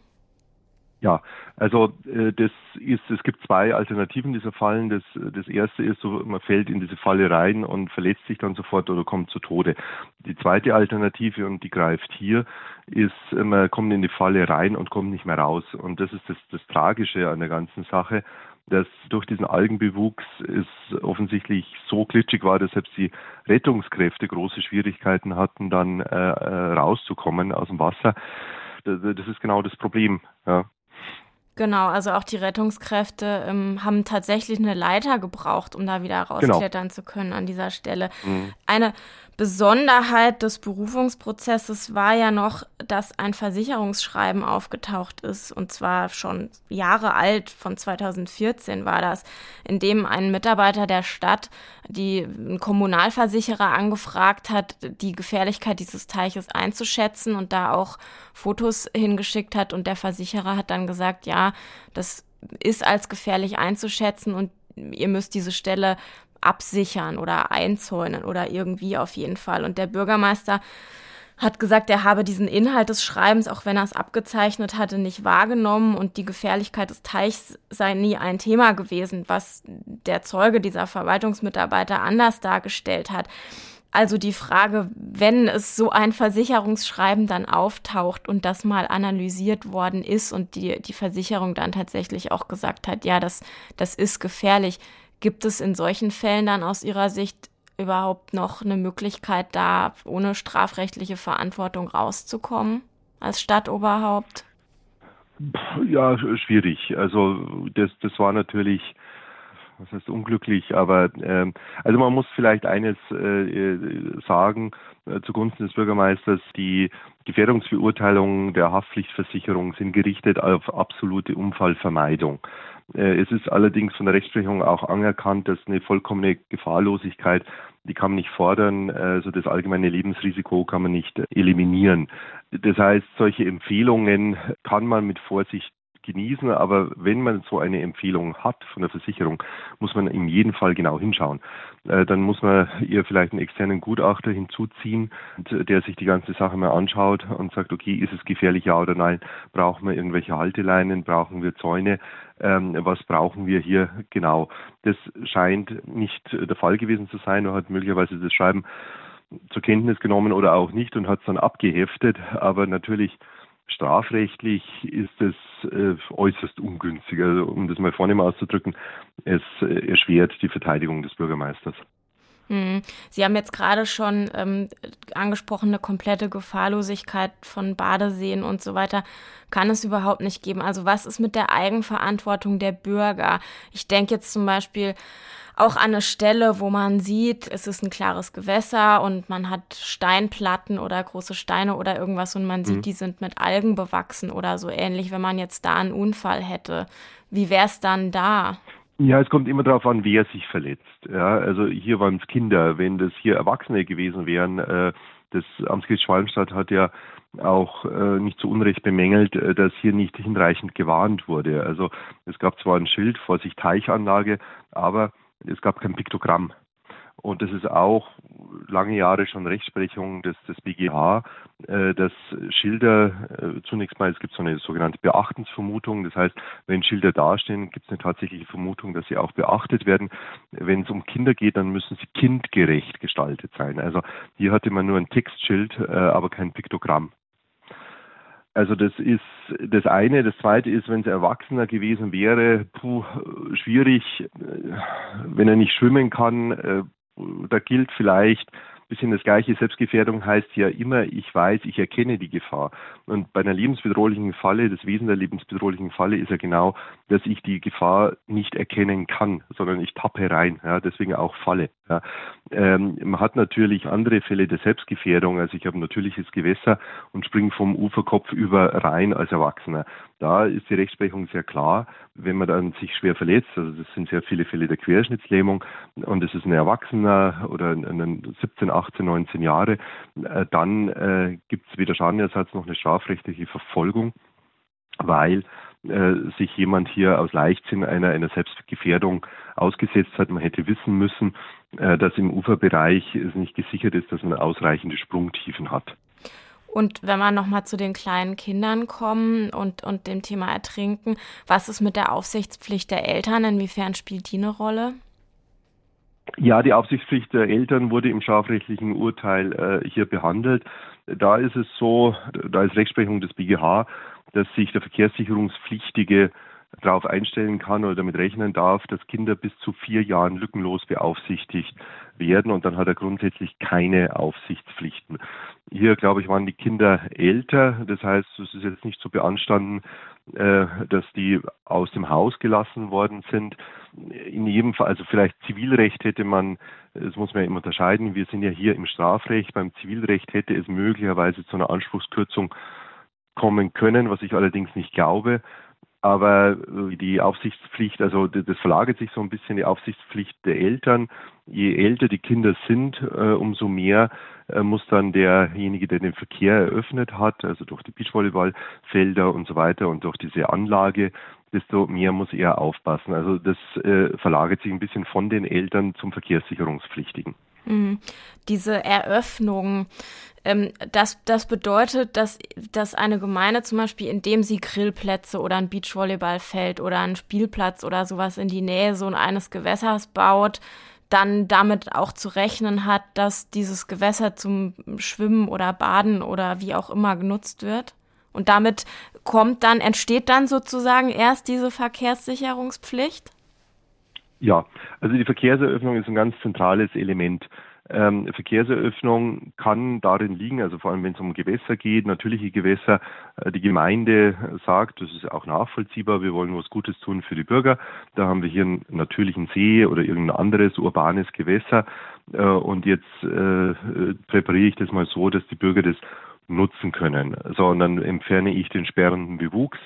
Ja, also äh, das ist, es gibt zwei Alternativen dieser Fallen. Das, das erste ist, so, man fällt in diese Falle rein und verletzt sich dann sofort oder kommt zu Tode. Die zweite Alternative, und die greift hier, ist, man kommt in die Falle rein und kommt nicht mehr raus. Und das ist das, das Tragische an der ganzen Sache dass durch diesen Algenbewuchs es offensichtlich so glitschig war, dass selbst die Rettungskräfte große Schwierigkeiten hatten, dann äh, äh rauszukommen aus dem Wasser. Das ist genau das Problem. Ja. Genau, also auch die Rettungskräfte ähm, haben tatsächlich eine Leiter gebraucht, um da wieder genau. rausklettern genau. zu können an dieser Stelle. Mhm. Eine Besonderheit des Berufungsprozesses war ja noch, dass ein Versicherungsschreiben aufgetaucht ist, und zwar schon Jahre alt, von 2014 war das, in dem ein Mitarbeiter der Stadt die einen Kommunalversicherer angefragt hat, die Gefährlichkeit dieses Teiches einzuschätzen und da auch Fotos hingeschickt hat. Und der Versicherer hat dann gesagt, ja, das ist als gefährlich einzuschätzen und ihr müsst diese Stelle absichern oder einzäunen oder irgendwie auf jeden Fall. Und der Bürgermeister hat gesagt, er habe diesen Inhalt des Schreibens, auch wenn er es abgezeichnet hatte, nicht wahrgenommen und die Gefährlichkeit des Teichs sei nie ein Thema gewesen, was der Zeuge dieser Verwaltungsmitarbeiter anders dargestellt hat. Also die Frage, wenn es so ein Versicherungsschreiben dann auftaucht und das mal analysiert worden ist und die, die Versicherung dann tatsächlich auch gesagt hat, ja, das, das ist gefährlich, Gibt es in solchen Fällen dann aus Ihrer Sicht überhaupt noch eine Möglichkeit, da ohne strafrechtliche Verantwortung rauszukommen als Stadtoberhaupt? Ja, schwierig. Also das, das war natürlich, was heißt unglücklich, aber ähm, also man muss vielleicht eines äh, sagen äh, zugunsten des Bürgermeisters: Die Gefährdungsbeurteilungen der Haftpflichtversicherung sind gerichtet auf absolute Unfallvermeidung. Äh, es ist allerdings von der Rechtsprechung auch anerkannt, dass eine vollkommene Gefahrlosigkeit, die kann man nicht fordern, also das allgemeine Lebensrisiko kann man nicht eliminieren. Das heißt, solche Empfehlungen kann man mit Vorsicht genießen, aber wenn man so eine Empfehlung hat von der Versicherung, muss man in jedem Fall genau hinschauen. Äh, dann muss man ihr vielleicht einen externen Gutachter hinzuziehen, der sich die ganze Sache mal anschaut und sagt, okay, ist es gefährlich, ja oder nein? Brauchen wir irgendwelche Halteleinen? Brauchen wir Zäune? Ähm, was brauchen wir hier genau? Das scheint nicht der Fall gewesen zu sein. Er hat möglicherweise das Schreiben zur Kenntnis genommen oder auch nicht und hat es dann abgeheftet. Aber natürlich Strafrechtlich ist es äh, äußerst ungünstig. Also, um das mal vornehm auszudrücken, es äh, erschwert die Verteidigung des Bürgermeisters. Hm. Sie haben jetzt gerade schon ähm, angesprochen, eine komplette Gefahrlosigkeit von Badeseen und so weiter kann es überhaupt nicht geben. Also was ist mit der Eigenverantwortung der Bürger? Ich denke jetzt zum Beispiel auch an eine Stelle, wo man sieht, es ist ein klares Gewässer und man hat Steinplatten oder große Steine oder irgendwas und man sieht, mhm. die sind mit Algen bewachsen oder so ähnlich, wenn man jetzt da einen Unfall hätte. Wie wäre es dann da? Ja, es kommt immer darauf an, wer sich verletzt. Ja, also hier waren es Kinder. Wenn das hier Erwachsene gewesen wären, äh, das Amtsgericht Schwalmstadt hat ja auch äh, nicht zu Unrecht bemängelt, äh, dass hier nicht hinreichend gewarnt wurde. Also es gab zwar ein Schild, Vorsicht Teichanlage, aber es gab kein Piktogramm. Und das ist auch lange Jahre schon Rechtsprechung des, des BGH, äh, dass Schilder äh, zunächst mal, es gibt so eine sogenannte Beachtensvermutung. Das heißt, wenn Schilder dastehen, gibt es eine tatsächliche Vermutung, dass sie auch beachtet werden. Wenn es um Kinder geht, dann müssen sie kindgerecht gestaltet sein. Also hier hatte man nur ein Textschild, äh, aber kein Piktogramm. Also das ist das eine. Das zweite ist, wenn es Erwachsener gewesen wäre, puh, schwierig, wenn er nicht schwimmen kann. Da gilt vielleicht bisschen das gleiche. Selbstgefährdung heißt ja immer, ich weiß, ich erkenne die Gefahr. Und bei einer lebensbedrohlichen Falle, das Wesen der lebensbedrohlichen Falle ist ja genau, dass ich die Gefahr nicht erkennen kann, sondern ich tappe rein. Ja, deswegen auch Falle. Ja. Ähm, man hat natürlich andere Fälle der Selbstgefährdung. Also ich habe ein natürliches Gewässer und springe vom Uferkopf über rein als Erwachsener. Da ist die Rechtsprechung sehr klar. Wenn man dann sich schwer verletzt, also das sind sehr viele Fälle der Querschnittslähmung und es ist ein Erwachsener oder ein 17, 18, 19 Jahre, äh, dann äh, gibt es weder Schadenersatz noch eine strafrechtliche Verfolgung, weil äh, sich jemand hier aus Leichtsinn einer, einer Selbstgefährdung ausgesetzt hat. Man hätte wissen müssen, äh, dass im Uferbereich es nicht gesichert ist, dass man ausreichende Sprungtiefen hat. Und wenn wir nochmal zu den kleinen Kindern kommen und, und dem Thema Ertrinken, was ist mit der Aufsichtspflicht der Eltern? Inwiefern spielt die eine Rolle? Ja, die Aufsichtspflicht der Eltern wurde im strafrechtlichen Urteil äh, hier behandelt. Da ist es so, da ist Rechtsprechung des BGH, dass sich der Verkehrssicherungspflichtige darauf einstellen kann oder damit rechnen darf, dass Kinder bis zu vier Jahren lückenlos beaufsichtigt werden und dann hat er grundsätzlich keine Aufsichtspflichten. Hier, glaube ich, waren die Kinder älter. Das heißt, es ist jetzt nicht zu beanstanden, äh, dass die aus dem Haus gelassen worden sind. In jedem Fall, also vielleicht Zivilrecht hätte man, das muss man ja immer unterscheiden. Wir sind ja hier im Strafrecht. Beim Zivilrecht hätte es möglicherweise zu einer Anspruchskürzung kommen können, was ich allerdings nicht glaube. Aber die Aufsichtspflicht, also das verlagert sich so ein bisschen die Aufsichtspflicht der Eltern. Je älter die Kinder sind, äh, umso mehr äh, muss dann derjenige, der den Verkehr eröffnet hat, also durch die Beachvolleyballfelder und so weiter und durch diese Anlage, desto mehr muss er aufpassen. Also das äh, verlagert sich ein bisschen von den Eltern zum Verkehrssicherungspflichtigen. Mhm. Diese Eröffnung, ähm, das, das bedeutet, dass, dass eine Gemeinde zum Beispiel, indem sie Grillplätze oder ein Beachvolleyballfeld oder einen Spielplatz oder sowas in die Nähe so eines Gewässers baut, dann damit auch zu rechnen hat, dass dieses Gewässer zum Schwimmen oder Baden oder wie auch immer genutzt wird. Und damit kommt dann, entsteht dann sozusagen erst diese Verkehrssicherungspflicht? Ja, also die Verkehrseröffnung ist ein ganz zentrales Element. Ähm, Verkehrseröffnung kann darin liegen, also vor allem wenn es um Gewässer geht, natürliche Gewässer, äh, die Gemeinde sagt, das ist auch nachvollziehbar, wir wollen was Gutes tun für die Bürger. Da haben wir hier einen natürlichen See oder irgendein anderes urbanes Gewässer äh, und jetzt äh, präpariere ich das mal so, dass die Bürger das nutzen können. So, und dann entferne ich den sperrenden Bewuchs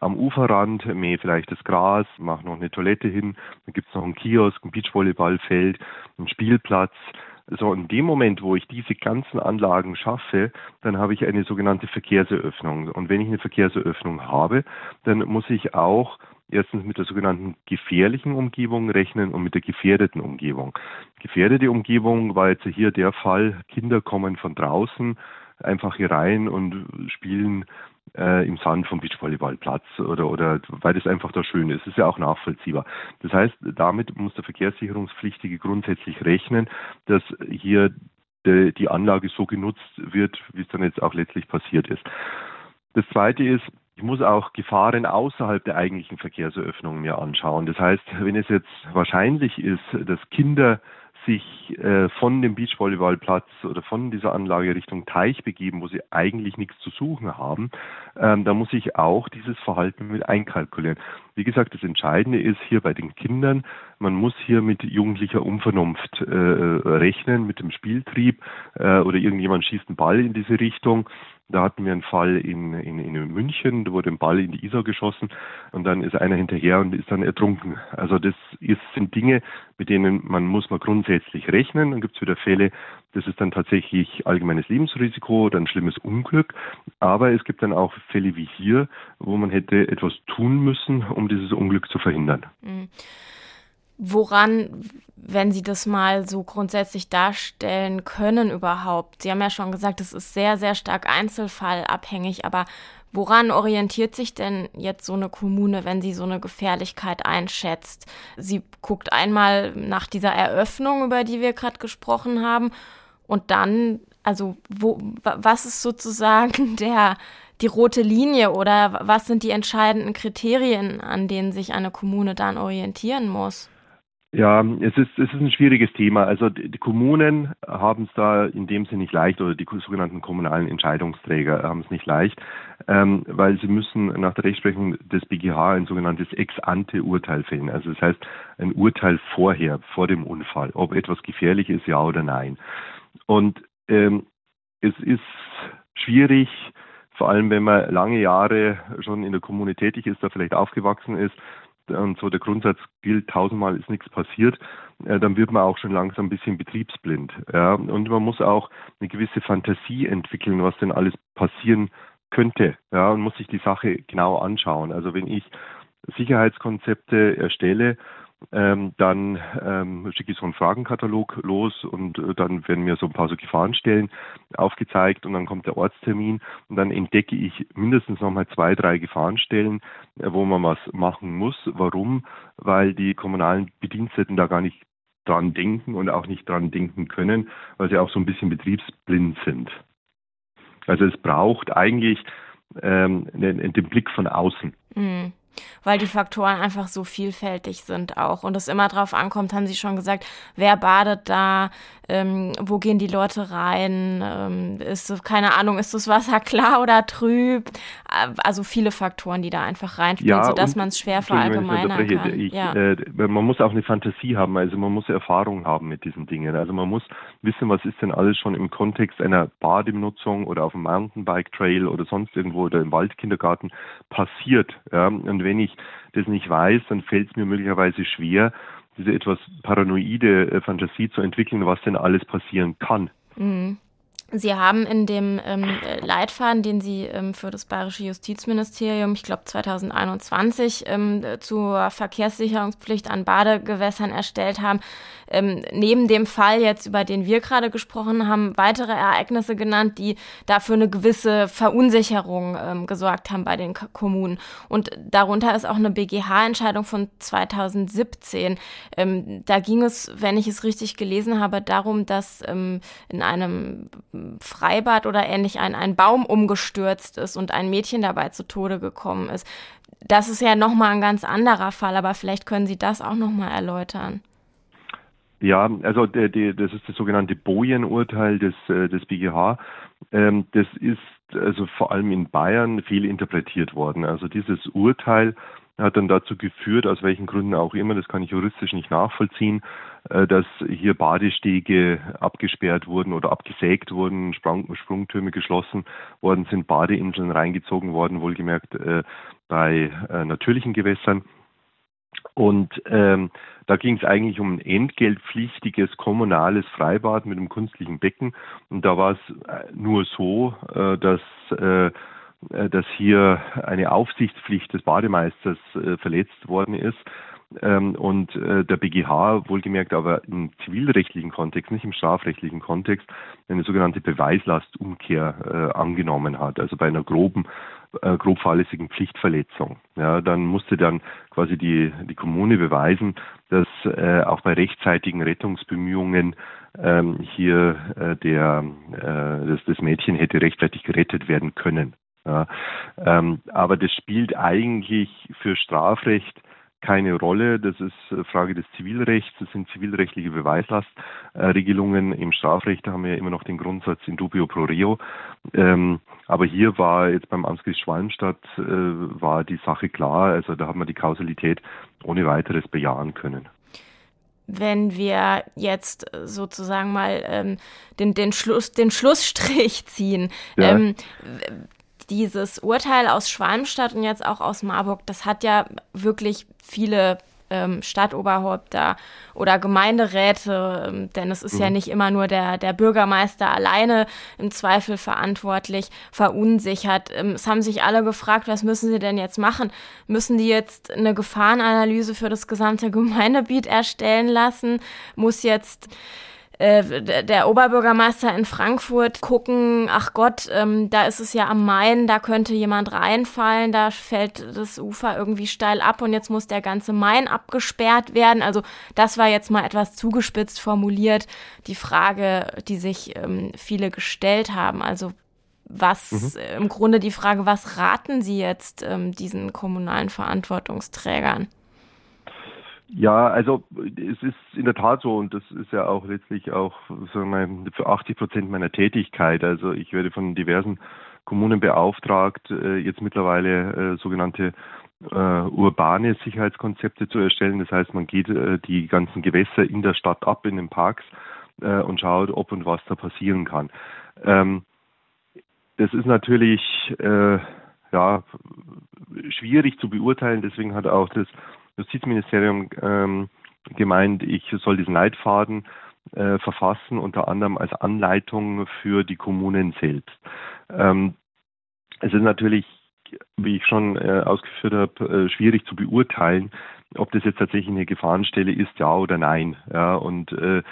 am Uferrand, mähe vielleicht das Gras, mache noch eine Toilette hin, dann gibt es noch einen Kiosk, ein Beachvolleyballfeld, einen Spielplatz. So, in dem Moment, wo ich diese ganzen Anlagen schaffe, dann habe ich eine sogenannte Verkehrseröffnung. Und wenn ich eine Verkehrseröffnung habe, dann muss ich auch erstens mit der sogenannten gefährlichen Umgebung rechnen und mit der gefährdeten Umgebung. Gefährdete Umgebung war jetzt hier der Fall, Kinder kommen von draußen einfach hier rein und spielen äh, im Sand vom Beachvolleyballplatz oder, oder weil das einfach da schön ist. Das ist ja auch nachvollziehbar. Das heißt, damit muss der Verkehrssicherungspflichtige grundsätzlich rechnen, dass hier de, die Anlage so genutzt wird, wie es dann jetzt auch letztlich passiert ist. Das zweite ist, ich muss auch Gefahren außerhalb der eigentlichen Verkehrseröffnung mir anschauen. Das heißt, wenn es jetzt wahrscheinlich ist, dass Kinder sich äh, von dem Beachvolleyballplatz oder von dieser Anlage Richtung Teich begeben, wo sie eigentlich nichts zu suchen haben, ähm, da muss ich auch dieses Verhalten mit einkalkulieren. Wie gesagt, das Entscheidende ist hier bei den Kindern, man muss hier mit jugendlicher Unvernunft äh, rechnen, mit dem Spieltrieb äh, oder irgendjemand schießt einen Ball in diese Richtung da hatten wir einen Fall in, in, in München, da wurde ein Ball in die Isar geschossen und dann ist einer hinterher und ist dann ertrunken. Also das ist, sind Dinge, mit denen man muss man grundsätzlich rechnen. Dann gibt es wieder Fälle, das ist dann tatsächlich allgemeines Lebensrisiko oder ein schlimmes Unglück. Aber es gibt dann auch Fälle wie hier, wo man hätte etwas tun müssen, um dieses Unglück zu verhindern. Mhm woran, wenn Sie das mal so grundsätzlich darstellen können überhaupt? Sie haben ja schon gesagt, es ist sehr, sehr stark einzelfallabhängig, aber woran orientiert sich denn jetzt so eine Kommune, wenn sie so eine Gefährlichkeit einschätzt? Sie guckt einmal nach dieser Eröffnung, über die wir gerade gesprochen haben, und dann, also wo, was ist sozusagen der die rote Linie oder was sind die entscheidenden Kriterien, an denen sich eine Kommune dann orientieren muss? Ja, es ist, es ist ein schwieriges Thema. Also die, Kommunen haben es da in dem Sinne nicht leicht oder die sogenannten kommunalen Entscheidungsträger haben es nicht leicht, ähm, weil sie müssen nach der Rechtsprechung des BGH ein sogenanntes Ex-ante-Urteil fällen. Also das heißt ein Urteil vorher, vor dem Unfall, ob etwas gefährlich ist, ja oder nein. Und ähm, es ist schwierig, vor allem wenn man lange Jahre schon in der Kommune tätig ist, da vielleicht aufgewachsen ist, und so der Grundsatz gilt, tausendmal ist nichts passiert, äh, dann wird man auch schon langsam ein bisschen betriebsblind. Ja? Und man muss auch eine gewisse Fantasie entwickeln, was denn alles passieren könnte. Ja? Und muss sich die Sache genau anschauen. Also wenn ich Sicherheitskonzepte erstelle, ähm, dann ähm, schicke ich so einen Fragenkatalog los und äh, dann werden mir so ein paar so Gefahrenstellen aufgezeigt und dann kommt der Ortstermin und dann entdecke ich mindestens nochmal zwei, drei Gefahrenstellen, äh, wo man was machen muss. Warum? Weil die kommunalen Bediensteten da gar nicht dran denken und auch nicht dran denken können, weil sie auch so ein bisschen betriebsblind sind. Also es braucht eigentlich ähm, den, den Blick von außen. Mhm. Weil die Faktoren einfach so vielfältig sind auch. Und es immer drauf ankommt, haben Sie schon gesagt, wer badet da, ähm, wo gehen die Leute rein, ähm, ist keine Ahnung, ist das Wasser klar oder trüb, äh, also viele Faktoren, die da einfach reinspielen, ja, sodass man es schwer verallgemeinern kann. Ich, ja. äh, man muss auch eine Fantasie haben, also man muss Erfahrung haben mit diesen Dingen, also man muss wissen, was ist denn alles schon im Kontext einer Badebenutzung oder auf dem Mountainbike Trail oder sonst irgendwo oder im Waldkindergarten passiert, ja? und wenn ich das nicht weiß, dann fällt es mir möglicherweise schwer, diese etwas paranoide äh, Fantasie zu entwickeln, was denn alles passieren kann. Mhm. Sie haben in dem ähm, Leitfaden, den Sie ähm, für das Bayerische Justizministerium, ich glaube 2021, ähm, zur Verkehrssicherungspflicht an Badegewässern erstellt haben, ähm, neben dem Fall jetzt, über den wir gerade gesprochen haben, weitere Ereignisse genannt, die dafür eine gewisse Verunsicherung ähm, gesorgt haben bei den K Kommunen. Und darunter ist auch eine BGH-Entscheidung von 2017. Ähm, da ging es, wenn ich es richtig gelesen habe, darum, dass in einem Freibad oder ähnlich ein, ein Baum umgestürzt ist und ein Mädchen dabei zu Tode gekommen ist. Das ist ja nochmal ein ganz anderer Fall, aber vielleicht können Sie das auch nochmal erläutern. Ja, also die, die, das ist das sogenannte Bojen-Urteil des, äh, des BGH. Ähm, das ist also vor allem in Bayern viel interpretiert worden. Also dieses Urteil hat dann dazu geführt, aus welchen Gründen auch immer, das kann ich juristisch nicht nachvollziehen, äh, dass hier Badestege abgesperrt wurden oder abgesägt wurden, Sprung, Sprungtürme geschlossen worden sind, Badeinseln reingezogen worden, wohlgemerkt äh, bei äh, natürlichen Gewässern. Und ähm, da ging es eigentlich um ein entgeltpflichtiges kommunales Freibad mit einem künstlichen Becken. Und da war es äh, nur so, äh, dass äh, äh, dass hier eine Aufsichtspflicht des Bademeisters äh, verletzt worden ist. Ähm, und äh, der BGH, wohlgemerkt aber im zivilrechtlichen Kontext, nicht im strafrechtlichen Kontext, eine sogenannte Beweislastumkehr angenommen hat. Also bei einer groben, grob fahrlässigen Pflichtverletzung. Ja, dann musste dann quasi die, die Kommune beweisen, dass auch bei rechtzeitigen Rettungsbemühungen ähm, hier der, das, das Mädchen hätte rechtzeitig gerettet werden können. Ja, ähm, aber das spielt eigentlich für Strafrecht keine Rolle. Das ist Frage des Zivilrechts. Das sind zivilrechtliche Beweislastregelungen. Im Strafrecht haben wir ja immer noch den Grundsatz in dubio pro reo. Ähm, aber hier war jetzt beim Amtsgericht Schwalmstadt äh, war die Sache klar. Also da haben wir die Kausalität ohne weiteres bejahen können wenn wir jetzt sozusagen mal ähm, den, den, Schluss, den Schlussstrich ziehen. Ja. Ähm, dieses Urteil aus Schwalmstadt und jetzt auch aus Marburg, das hat ja wirklich viele ähm, Stadtoberhäupter oder Gemeinderäte, ähm, denn es ist mhm. ja nicht immer nur der, der Bürgermeister alleine im Zweifel verantwortlich, verunsichert. Ähm, es haben sich alle gefragt, was müssen sie denn jetzt machen? Müssen die jetzt eine Gefahrenanalyse für das gesamte Gemeindegebiet erstellen lassen? Muss jetzt äh, der Oberbürgermeister in Frankfurt gucken, ach Gott, ähm, da ist es ja am Main, da könnte jemand reinfallen, da fällt das Ufer irgendwie steil ab und jetzt muss der ganze Main abgesperrt werden. Also das war jetzt mal etwas zugespitzt formuliert, die Frage, die sich ähm, viele gestellt haben. Also was mhm. im Grunde die Frage, was raten Sie jetzt ähm, diesen kommunalen Verantwortungsträgern? Ja, also es ist in der Tat so und das ist ja auch letztlich auch sagen wir, für 80 Prozent meiner Tätigkeit. Also ich werde von diversen Kommunen beauftragt, äh, jetzt mittlerweile äh, sogenannte äh, urbane Sicherheitskonzepte zu erstellen. Das heißt, man geht die ganzen Gewässer in der Stadt ab, in den Parks und schaut, ob und was da passieren kann. Ähm, das ist natürlich ja schwierig zu beurteilen. Deswegen hat auch das Justizministerium ähm, gemeint, ich soll diesen Leitfaden äh, verfassen, unter anderem als Anleitung für die Kommunen selbst. Ähm, es ist natürlich, wie ich schon äh, ausgeführt habe, äh, schwierig zu beurteilen, ob das jetzt tatsächlich eine Gefahrenstelle ist, ja oder nein. Ja, und äh,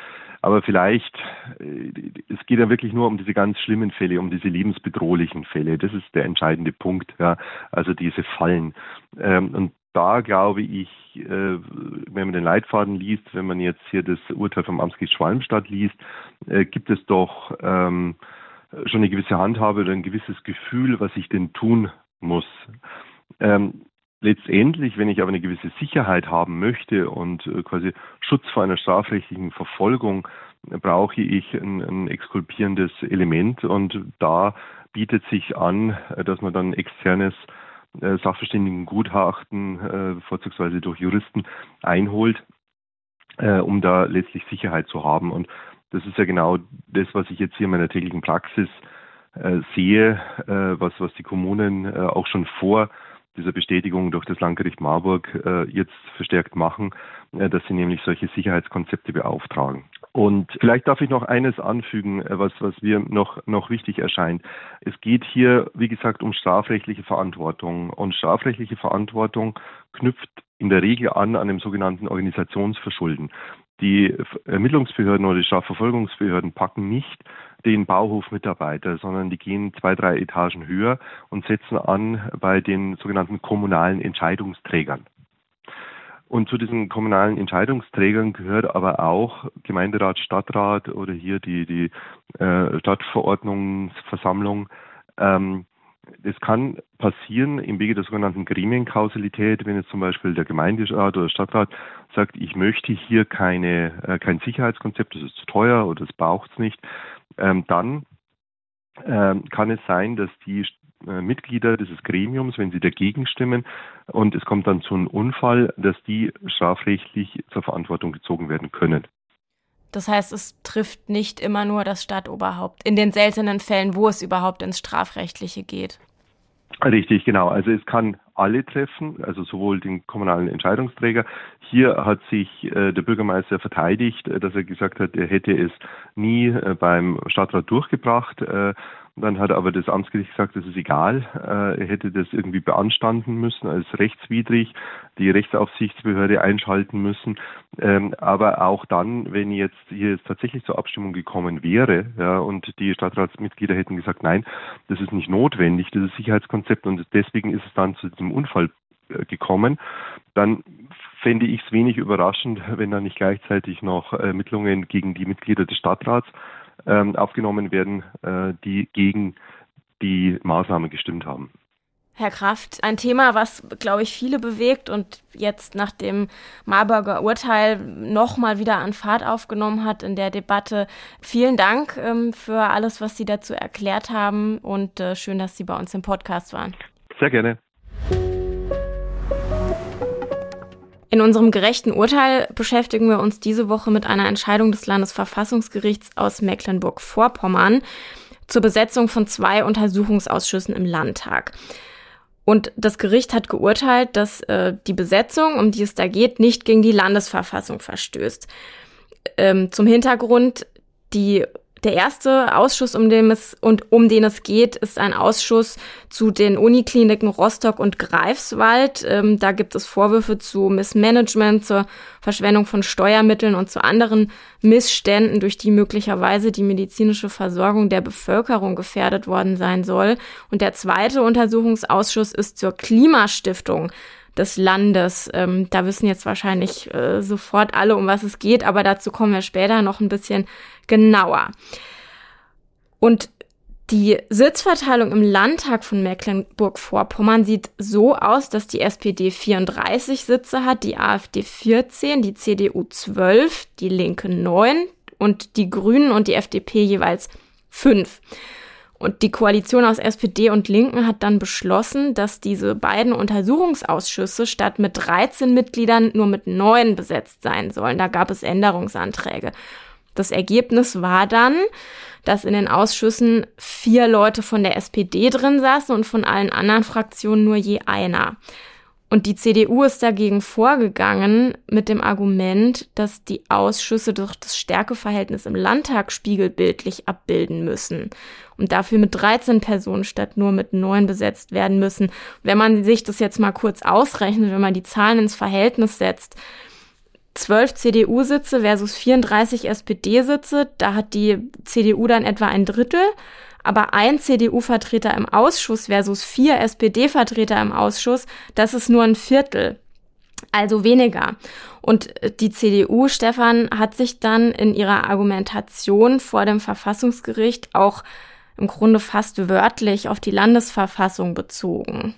aber vielleicht, äh, es geht ja wirklich nur um diese ganz schlimmen Fälle, um diese lebensbedrohlichen Fälle. Das ist der entscheidende Punkt, ja, also diese Fallen. Ähm, und da glaube ich, äh, wenn man den Leitfaden liest, wenn man jetzt hier das Urteil vom Amtsgericht Schwalmstadt liest, äh, gibt es doch ähm, schon eine gewisse Handhabe oder ein gewisses Gefühl, was ich denn tun muss. Ähm, letztendlich, wenn ich aber eine gewisse Sicherheit haben möchte und äh, quasi Schutz vor einer strafrechtlichen Verfolgung, brauche ich ein, ein exkulpierendes Element und da bietet sich an, dass man dann externes äh, Sachverständigengutachten, äh, vorzugsweise durch Juristen, einholt, äh, um da letztlich Sicherheit zu haben. Und das ist ja genau das, was ich jetzt hier in meiner täglichen Praxis äh, sehe, äh, was, was die Kommunen äh, auch schon vor dieser Bestätigung durch das Landgericht Marburg äh, jetzt verstärkt machen, äh, dass sie nämlich solche Sicherheitskonzepte beauftragen. Und vielleicht darf ich noch eines anfügen, äh, was, was mir noch, noch wichtig erscheint. Es geht hier, wie gesagt, um strafrechtliche Verantwortung. Und strafrechtliche Verantwortung knüpft in der Regel an an dem sogenannten Organisationsverschulden. Die Ermittlungsbehörden oder die Strafverfolgungsbehörden packen nicht den Bauhofmitarbeiter, sondern die gehen zwei, drei Etagen höher und setzen an bei den sogenannten kommunalen Entscheidungsträgern. Und zu diesen kommunalen Entscheidungsträgern gehört aber auch Gemeinderat, Stadtrat oder hier die, die äh, Stadtverordnungsversammlung. Ähm, es kann passieren im Wege der sogenannten Gremienkausalität, wenn jetzt zum Beispiel der Gemeinderat oder Stadtrat sagt, ich möchte hier keine, äh, kein Sicherheitskonzept, das ist zu teuer oder das braucht es nicht, ähm, dann ähm, kann es sein, dass die Mitglieder dieses Gremiums, wenn sie dagegen stimmen und es kommt dann zu einem Unfall, dass die strafrechtlich zur Verantwortung gezogen werden können. Das heißt, es trifft nicht immer nur das Stadtoberhaupt, in den seltenen Fällen, wo es überhaupt ins Strafrechtliche geht. Richtig, genau. Also es kann alle treffen, also sowohl den kommunalen Entscheidungsträger. Hier hat sich äh, der Bürgermeister verteidigt, äh, dass er gesagt hat, er hätte es nie äh, beim Stadtrat durchgebracht. Äh, dann hat aber das Amtsgericht gesagt, das ist egal. Äh, er hätte das irgendwie beanstanden müssen als rechtswidrig, die Rechtsaufsichtsbehörde einschalten müssen. Ähm, aber auch dann, wenn jetzt hier tatsächlich zur Abstimmung gekommen wäre, ja, und die Stadtratsmitglieder hätten gesagt, nein, das ist nicht notwendig, dieses Sicherheitskonzept, und deswegen ist es dann zu diesem Unfall äh, gekommen, dann fände ich es wenig überraschend, wenn da nicht gleichzeitig noch Ermittlungen gegen die Mitglieder des Stadtrats ähm, aufgenommen werden, äh, die gegen die Maßnahmen gestimmt haben. Herr Kraft, ein Thema, was, glaube ich, viele bewegt und jetzt nach dem Marburger Urteil nochmal wieder an Fahrt aufgenommen hat in der Debatte. Vielen Dank ähm, für alles, was Sie dazu erklärt haben und äh, schön, dass Sie bei uns im Podcast waren. Sehr gerne. In unserem gerechten Urteil beschäftigen wir uns diese Woche mit einer Entscheidung des Landesverfassungsgerichts aus Mecklenburg-Vorpommern zur Besetzung von zwei Untersuchungsausschüssen im Landtag. Und das Gericht hat geurteilt, dass äh, die Besetzung, um die es da geht, nicht gegen die Landesverfassung verstößt. Ähm, zum Hintergrund, die der erste Ausschuss, um den es und um den es geht, ist ein Ausschuss zu den Unikliniken Rostock und Greifswald. Ähm, da gibt es Vorwürfe zu Missmanagement, zur Verschwendung von Steuermitteln und zu anderen Missständen, durch die möglicherweise die medizinische Versorgung der Bevölkerung gefährdet worden sein soll. Und der zweite Untersuchungsausschuss ist zur Klimastiftung des Landes. Ähm, da wissen jetzt wahrscheinlich äh, sofort alle, um was es geht, aber dazu kommen wir später noch ein bisschen genauer. Und die Sitzverteilung im Landtag von Mecklenburg-Vorpommern sieht so aus, dass die SPD 34 Sitze hat, die AfD 14, die CDU 12, die Linke 9 und die Grünen und die FDP jeweils 5. Und die Koalition aus SPD und Linken hat dann beschlossen, dass diese beiden Untersuchungsausschüsse statt mit 13 Mitgliedern nur mit neun besetzt sein sollen. Da gab es Änderungsanträge. Das Ergebnis war dann, dass in den Ausschüssen vier Leute von der SPD drin saßen und von allen anderen Fraktionen nur je einer. Und die CDU ist dagegen vorgegangen mit dem Argument, dass die Ausschüsse durch das Stärkeverhältnis im Landtag spiegelbildlich abbilden müssen und dafür mit 13 Personen statt nur mit neun besetzt werden müssen. Wenn man sich das jetzt mal kurz ausrechnet, wenn man die Zahlen ins Verhältnis setzt, 12 CDU-Sitze versus 34 SPD-Sitze, da hat die CDU dann etwa ein Drittel aber ein CDU-Vertreter im Ausschuss versus vier SPD-Vertreter im Ausschuss, das ist nur ein Viertel. Also weniger. Und die CDU, Stefan, hat sich dann in ihrer Argumentation vor dem Verfassungsgericht auch im Grunde fast wörtlich auf die Landesverfassung bezogen.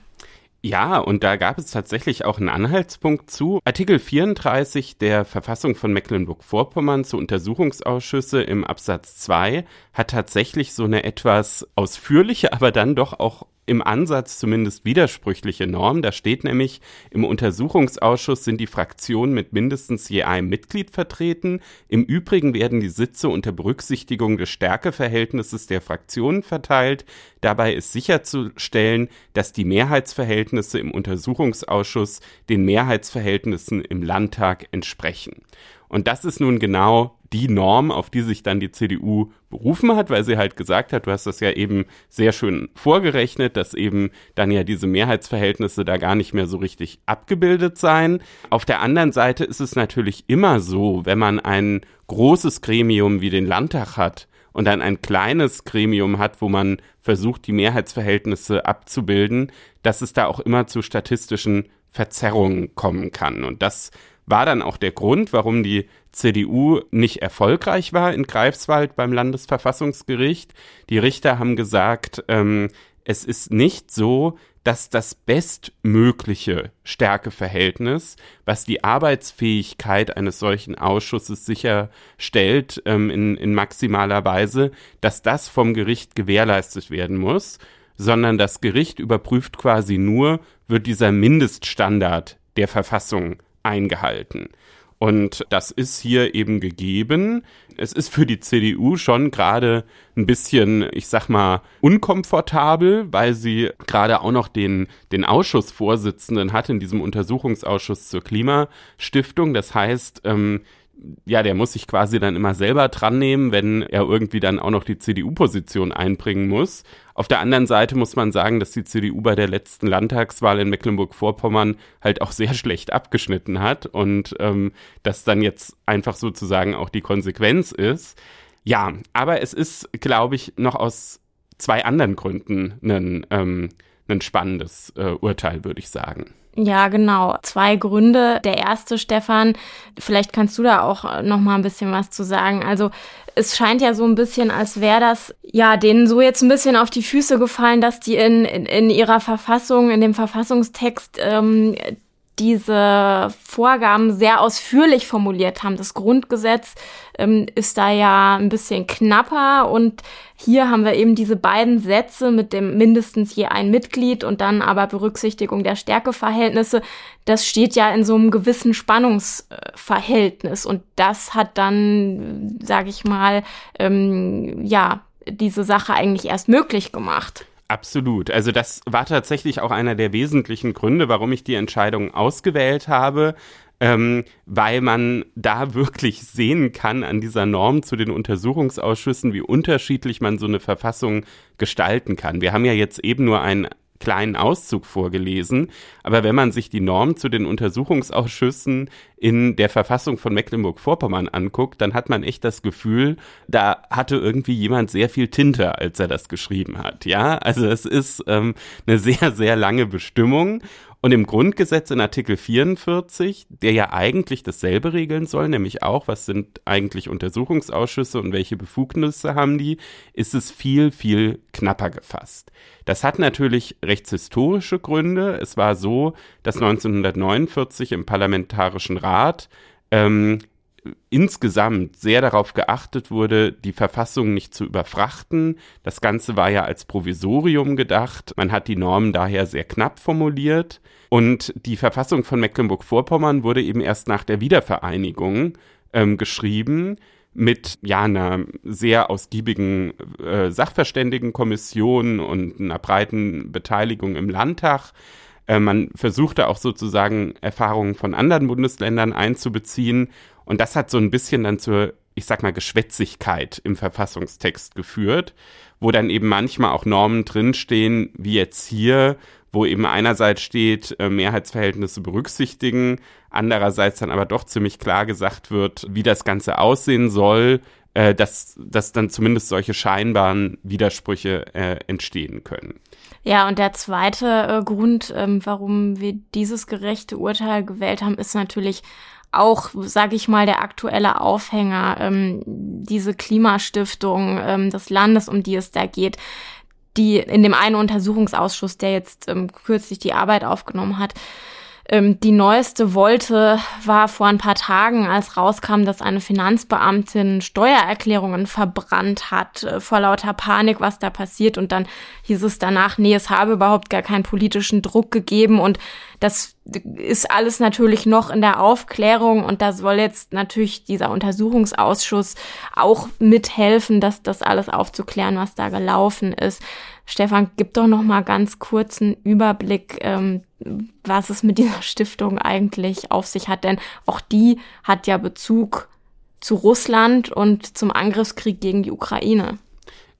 Ja, und da gab es tatsächlich auch einen Anhaltspunkt zu. Artikel 34 der Verfassung von Mecklenburg-Vorpommern zu Untersuchungsausschüsse im Absatz 2 hat tatsächlich so eine etwas ausführliche, aber dann doch auch im Ansatz zumindest widersprüchliche Norm. Da steht nämlich, im Untersuchungsausschuss sind die Fraktionen mit mindestens je einem Mitglied vertreten. Im Übrigen werden die Sitze unter Berücksichtigung des Stärkeverhältnisses der Fraktionen verteilt. Dabei ist sicherzustellen, dass die Mehrheitsverhältnisse im Untersuchungsausschuss den Mehrheitsverhältnissen im Landtag entsprechen. Und das ist nun genau die Norm, auf die sich dann die CDU berufen hat, weil sie halt gesagt hat, du hast das ja eben sehr schön vorgerechnet, dass eben dann ja diese Mehrheitsverhältnisse da gar nicht mehr so richtig abgebildet seien. Auf der anderen Seite ist es natürlich immer so, wenn man ein großes Gremium wie den Landtag hat und dann ein kleines Gremium hat, wo man versucht, die Mehrheitsverhältnisse abzubilden, dass es da auch immer zu statistischen Verzerrungen kommen kann. Und das war dann auch der Grund, warum die CDU nicht erfolgreich war in Greifswald beim Landesverfassungsgericht. Die Richter haben gesagt, ähm, es ist nicht so, dass das bestmögliche Stärkeverhältnis, was die Arbeitsfähigkeit eines solchen Ausschusses sicherstellt ähm, in, in maximaler Weise, dass das vom Gericht gewährleistet werden muss, sondern das Gericht überprüft quasi nur, wird dieser Mindeststandard der Verfassung eingehalten. Und das ist hier eben gegeben. Es ist für die CDU schon gerade ein bisschen, ich sag mal, unkomfortabel, weil sie gerade auch noch den, den Ausschussvorsitzenden hat in diesem Untersuchungsausschuss zur Klimastiftung. Das heißt, ähm, ja, der muss sich quasi dann immer selber dran nehmen, wenn er irgendwie dann auch noch die CDU-Position einbringen muss. Auf der anderen Seite muss man sagen, dass die CDU bei der letzten Landtagswahl in Mecklenburg-Vorpommern halt auch sehr schlecht abgeschnitten hat und ähm, das dann jetzt einfach sozusagen auch die Konsequenz ist. Ja, aber es ist, glaube ich, noch aus zwei anderen Gründen ein, ähm, ein spannendes äh, Urteil, würde ich sagen. Ja, genau. Zwei Gründe. Der erste, Stefan, vielleicht kannst du da auch noch mal ein bisschen was zu sagen. Also es scheint ja so ein bisschen, als wäre das ja denen so jetzt ein bisschen auf die Füße gefallen, dass die in, in, in ihrer Verfassung, in dem Verfassungstext ähm, diese Vorgaben sehr ausführlich formuliert haben. Das Grundgesetz ähm, ist da ja ein bisschen knapper und hier haben wir eben diese beiden Sätze mit dem mindestens je ein Mitglied und dann aber Berücksichtigung der Stärkeverhältnisse. Das steht ja in so einem gewissen Spannungsverhältnis und das hat dann, sage ich mal, ähm, ja, diese Sache eigentlich erst möglich gemacht. Absolut. Also das war tatsächlich auch einer der wesentlichen Gründe, warum ich die Entscheidung ausgewählt habe, ähm, weil man da wirklich sehen kann an dieser Norm zu den Untersuchungsausschüssen, wie unterschiedlich man so eine Verfassung gestalten kann. Wir haben ja jetzt eben nur einen kleinen Auszug vorgelesen. Aber wenn man sich die Norm zu den Untersuchungsausschüssen in der Verfassung von Mecklenburg-Vorpommern anguckt, dann hat man echt das Gefühl, da hatte irgendwie jemand sehr viel Tinte, als er das geschrieben hat. Ja, also es ist ähm, eine sehr, sehr lange Bestimmung. Und im Grundgesetz in Artikel 44, der ja eigentlich dasselbe regeln soll, nämlich auch, was sind eigentlich Untersuchungsausschüsse und welche Befugnisse haben die, ist es viel, viel knapper gefasst. Das hat natürlich rechtshistorische Gründe. Es war so, dass 1949 im Parlamentarischen Rat ähm, insgesamt sehr darauf geachtet wurde, die Verfassung nicht zu überfrachten. Das Ganze war ja als Provisorium gedacht. Man hat die Normen daher sehr knapp formuliert. Und die Verfassung von Mecklenburg-Vorpommern wurde eben erst nach der Wiedervereinigung ähm, geschrieben mit ja einer sehr ausgiebigen äh, Sachverständigenkommission und einer breiten Beteiligung im Landtag. Äh, man versuchte auch sozusagen Erfahrungen von anderen Bundesländern einzubeziehen und das hat so ein bisschen dann zur, ich sag mal, Geschwätzigkeit im Verfassungstext geführt, wo dann eben manchmal auch Normen drinstehen, wie jetzt hier, wo eben einerseits steht, äh, Mehrheitsverhältnisse berücksichtigen, andererseits dann aber doch ziemlich klar gesagt wird, wie das Ganze aussehen soll, äh, dass, dass dann zumindest solche scheinbaren Widersprüche äh, entstehen können. Ja, und der zweite äh, Grund, ähm, warum wir dieses gerechte Urteil gewählt haben, ist natürlich auch, sage ich mal, der aktuelle Aufhänger, ähm, diese Klimastiftung ähm, des Landes, um die es da geht, die in dem einen Untersuchungsausschuss, der jetzt ähm, kürzlich die Arbeit aufgenommen hat, ähm, die neueste Wolte war vor ein paar Tagen, als rauskam, dass eine Finanzbeamtin Steuererklärungen verbrannt hat, äh, vor lauter Panik, was da passiert. Und dann hieß es danach, nee, es habe überhaupt gar keinen politischen Druck gegeben. Und das ist alles natürlich noch in der Aufklärung. Und da soll jetzt natürlich dieser Untersuchungsausschuss auch mithelfen, dass das alles aufzuklären, was da gelaufen ist. Stefan, gib doch noch mal ganz kurz einen Überblick, ähm, was es mit dieser Stiftung eigentlich auf sich hat, denn auch die hat ja Bezug zu Russland und zum Angriffskrieg gegen die Ukraine.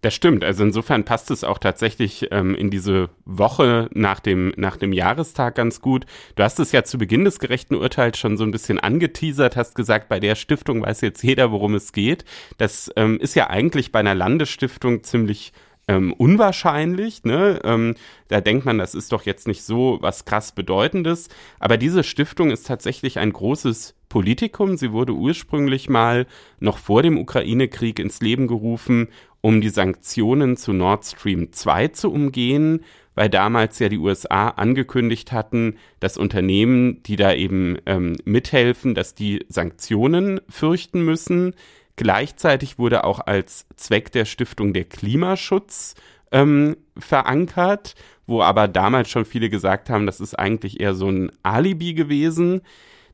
Das stimmt. Also insofern passt es auch tatsächlich ähm, in diese Woche nach dem, nach dem Jahrestag ganz gut. Du hast es ja zu Beginn des gerechten Urteils schon so ein bisschen angeteasert, hast gesagt, bei der Stiftung weiß jetzt jeder, worum es geht. Das ähm, ist ja eigentlich bei einer Landesstiftung ziemlich ähm, unwahrscheinlich. Ne? Ähm, da denkt man, das ist doch jetzt nicht so was krass Bedeutendes. Aber diese Stiftung ist tatsächlich ein großes Politikum. Sie wurde ursprünglich mal noch vor dem Ukraine-Krieg ins Leben gerufen, um die Sanktionen zu Nord Stream 2 zu umgehen, weil damals ja die USA angekündigt hatten, dass Unternehmen, die da eben ähm, mithelfen, dass die Sanktionen fürchten müssen. Gleichzeitig wurde auch als Zweck der Stiftung der Klimaschutz ähm, verankert, wo aber damals schon viele gesagt haben, das ist eigentlich eher so ein Alibi gewesen.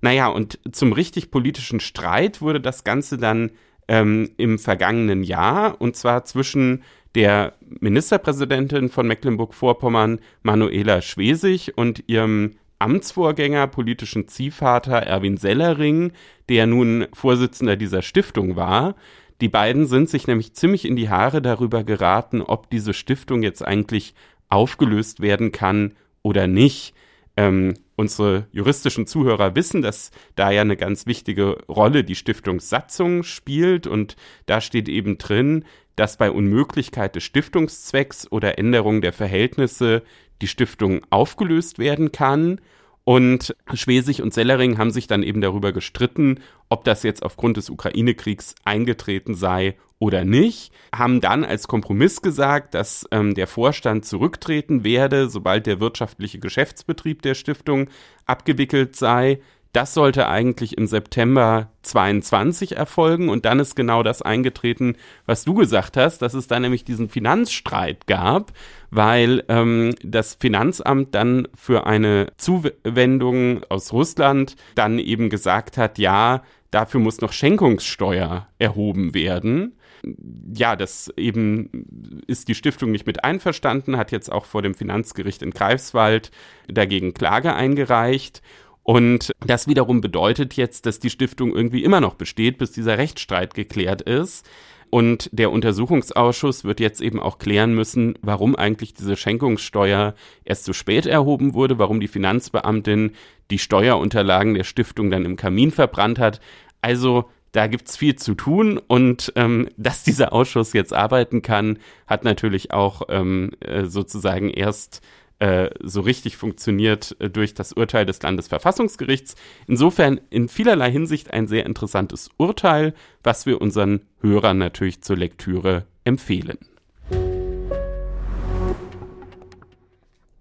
Naja, und zum richtig politischen Streit wurde das Ganze dann ähm, im vergangenen Jahr, und zwar zwischen der Ministerpräsidentin von Mecklenburg-Vorpommern, Manuela Schwesig, und ihrem Amtsvorgänger, politischen Ziehvater Erwin Sellering, der nun Vorsitzender dieser Stiftung war. Die beiden sind sich nämlich ziemlich in die Haare darüber geraten, ob diese Stiftung jetzt eigentlich aufgelöst werden kann oder nicht. Ähm, unsere juristischen Zuhörer wissen, dass da ja eine ganz wichtige Rolle die Stiftungssatzung spielt und da steht eben drin, dass bei Unmöglichkeit des Stiftungszwecks oder Änderung der Verhältnisse die Stiftung aufgelöst werden kann. Und Schwesig und Sellering haben sich dann eben darüber gestritten, ob das jetzt aufgrund des Ukraine-Kriegs eingetreten sei oder nicht, haben dann als Kompromiss gesagt, dass ähm, der Vorstand zurücktreten werde, sobald der wirtschaftliche Geschäftsbetrieb der Stiftung abgewickelt sei. Das sollte eigentlich im September 22 erfolgen und dann ist genau das eingetreten, was du gesagt hast, dass es da nämlich diesen Finanzstreit gab, weil ähm, das Finanzamt dann für eine Zuwendung aus Russland dann eben gesagt hat, ja, dafür muss noch Schenkungssteuer erhoben werden ja, das eben ist die Stiftung nicht mit einverstanden, hat jetzt auch vor dem Finanzgericht in Greifswald dagegen Klage eingereicht. Und das wiederum bedeutet jetzt, dass die Stiftung irgendwie immer noch besteht, bis dieser Rechtsstreit geklärt ist. Und der Untersuchungsausschuss wird jetzt eben auch klären müssen, warum eigentlich diese Schenkungssteuer erst so spät erhoben wurde, warum die Finanzbeamtin die Steuerunterlagen der Stiftung dann im Kamin verbrannt hat. Also da gibt's viel zu tun und ähm, dass dieser Ausschuss jetzt arbeiten kann, hat natürlich auch ähm, äh, sozusagen erst äh, so richtig funktioniert äh, durch das Urteil des Landesverfassungsgerichts. Insofern in vielerlei Hinsicht ein sehr interessantes Urteil, was wir unseren Hörern natürlich zur Lektüre empfehlen.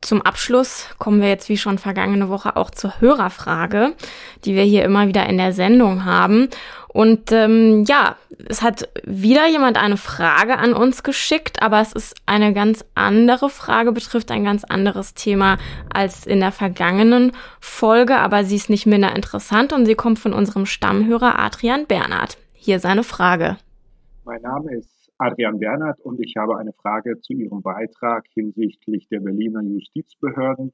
Zum Abschluss kommen wir jetzt wie schon vergangene Woche auch zur Hörerfrage, die wir hier immer wieder in der Sendung haben. Und ähm, ja, es hat wieder jemand eine Frage an uns geschickt, aber es ist eine ganz andere Frage, betrifft ein ganz anderes Thema als in der vergangenen Folge, aber sie ist nicht minder interessant und sie kommt von unserem Stammhörer Adrian Bernhard. Hier seine Frage. Mein Name ist Adrian Bernhard und ich habe eine Frage zu Ihrem Beitrag hinsichtlich der Berliner Justizbehörden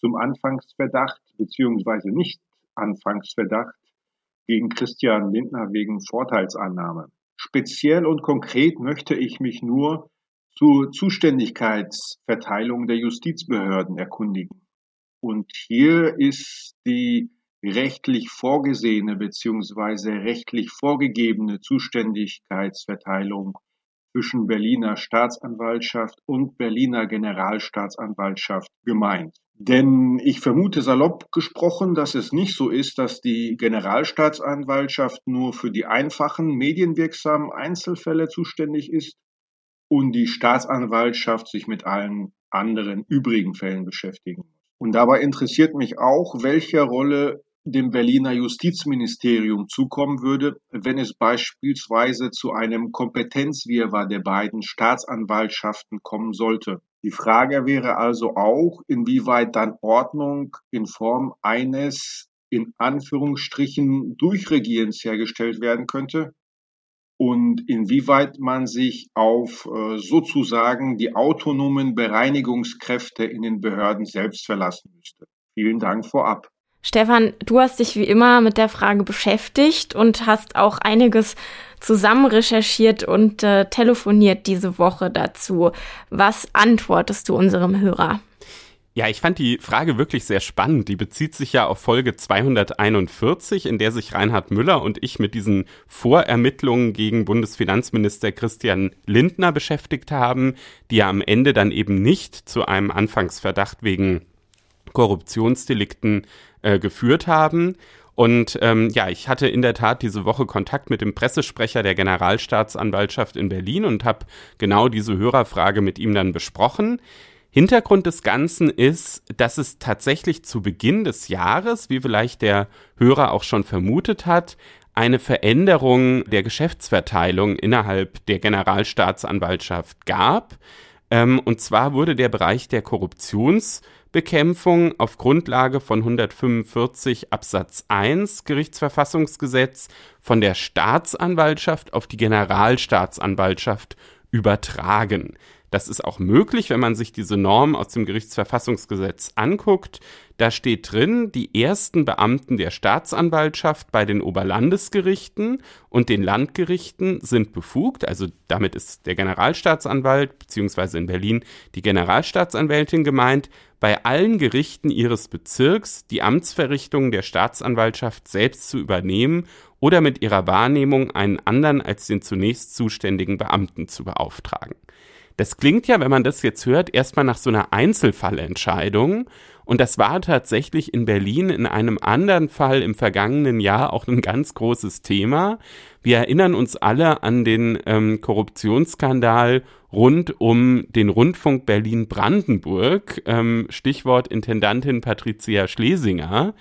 zum Anfangsverdacht bzw. nicht Anfangsverdacht gegen Christian Lindner wegen Vorteilsannahme. Speziell und konkret möchte ich mich nur zur Zuständigkeitsverteilung der Justizbehörden erkundigen. Und hier ist die rechtlich vorgesehene bzw. rechtlich vorgegebene Zuständigkeitsverteilung zwischen Berliner Staatsanwaltschaft und Berliner Generalstaatsanwaltschaft gemeint. Denn ich vermute salopp gesprochen, dass es nicht so ist, dass die Generalstaatsanwaltschaft nur für die einfachen, medienwirksamen Einzelfälle zuständig ist, und die Staatsanwaltschaft sich mit allen anderen übrigen Fällen beschäftigen muss. Und dabei interessiert mich auch, welche Rolle dem Berliner Justizministerium zukommen würde, wenn es beispielsweise zu einem Kompetenzwirrwarr der beiden Staatsanwaltschaften kommen sollte. Die Frage wäre also auch, inwieweit dann Ordnung in Form eines in Anführungsstrichen Durchregierens hergestellt werden könnte und inwieweit man sich auf äh, sozusagen die autonomen Bereinigungskräfte in den Behörden selbst verlassen müsste. Vielen Dank vorab. Stefan, du hast dich wie immer mit der Frage beschäftigt und hast auch einiges zusammen recherchiert und äh, telefoniert diese Woche dazu. Was antwortest du unserem Hörer? Ja, ich fand die Frage wirklich sehr spannend. Die bezieht sich ja auf Folge 241, in der sich Reinhard Müller und ich mit diesen Vorermittlungen gegen Bundesfinanzminister Christian Lindner beschäftigt haben, die ja am Ende dann eben nicht zu einem Anfangsverdacht wegen Korruptionsdelikten äh, geführt haben. Und ähm, ja, ich hatte in der Tat diese Woche Kontakt mit dem Pressesprecher der Generalstaatsanwaltschaft in Berlin und habe genau diese Hörerfrage mit ihm dann besprochen. Hintergrund des Ganzen ist, dass es tatsächlich zu Beginn des Jahres, wie vielleicht der Hörer auch schon vermutet hat, eine Veränderung der Geschäftsverteilung innerhalb der Generalstaatsanwaltschaft gab. Ähm, und zwar wurde der Bereich der Korruptionsbekämpfung auf Grundlage von 145 Absatz 1 Gerichtsverfassungsgesetz von der Staatsanwaltschaft auf die Generalstaatsanwaltschaft übertragen. Das ist auch möglich, wenn man sich diese Norm aus dem Gerichtsverfassungsgesetz anguckt. Da steht drin, die ersten Beamten der Staatsanwaltschaft bei den Oberlandesgerichten und den Landgerichten sind befugt, also damit ist der Generalstaatsanwalt beziehungsweise in Berlin die Generalstaatsanwältin gemeint, bei allen Gerichten ihres Bezirks die Amtsverrichtungen der Staatsanwaltschaft selbst zu übernehmen oder mit ihrer Wahrnehmung einen anderen als den zunächst zuständigen Beamten zu beauftragen. Das klingt ja, wenn man das jetzt hört, erstmal nach so einer Einzelfallentscheidung. Und das war tatsächlich in Berlin in einem anderen Fall im vergangenen Jahr auch ein ganz großes Thema. Wir erinnern uns alle an den ähm, Korruptionsskandal rund um den Rundfunk Berlin-Brandenburg, ähm, Stichwort Intendantin Patricia Schlesinger.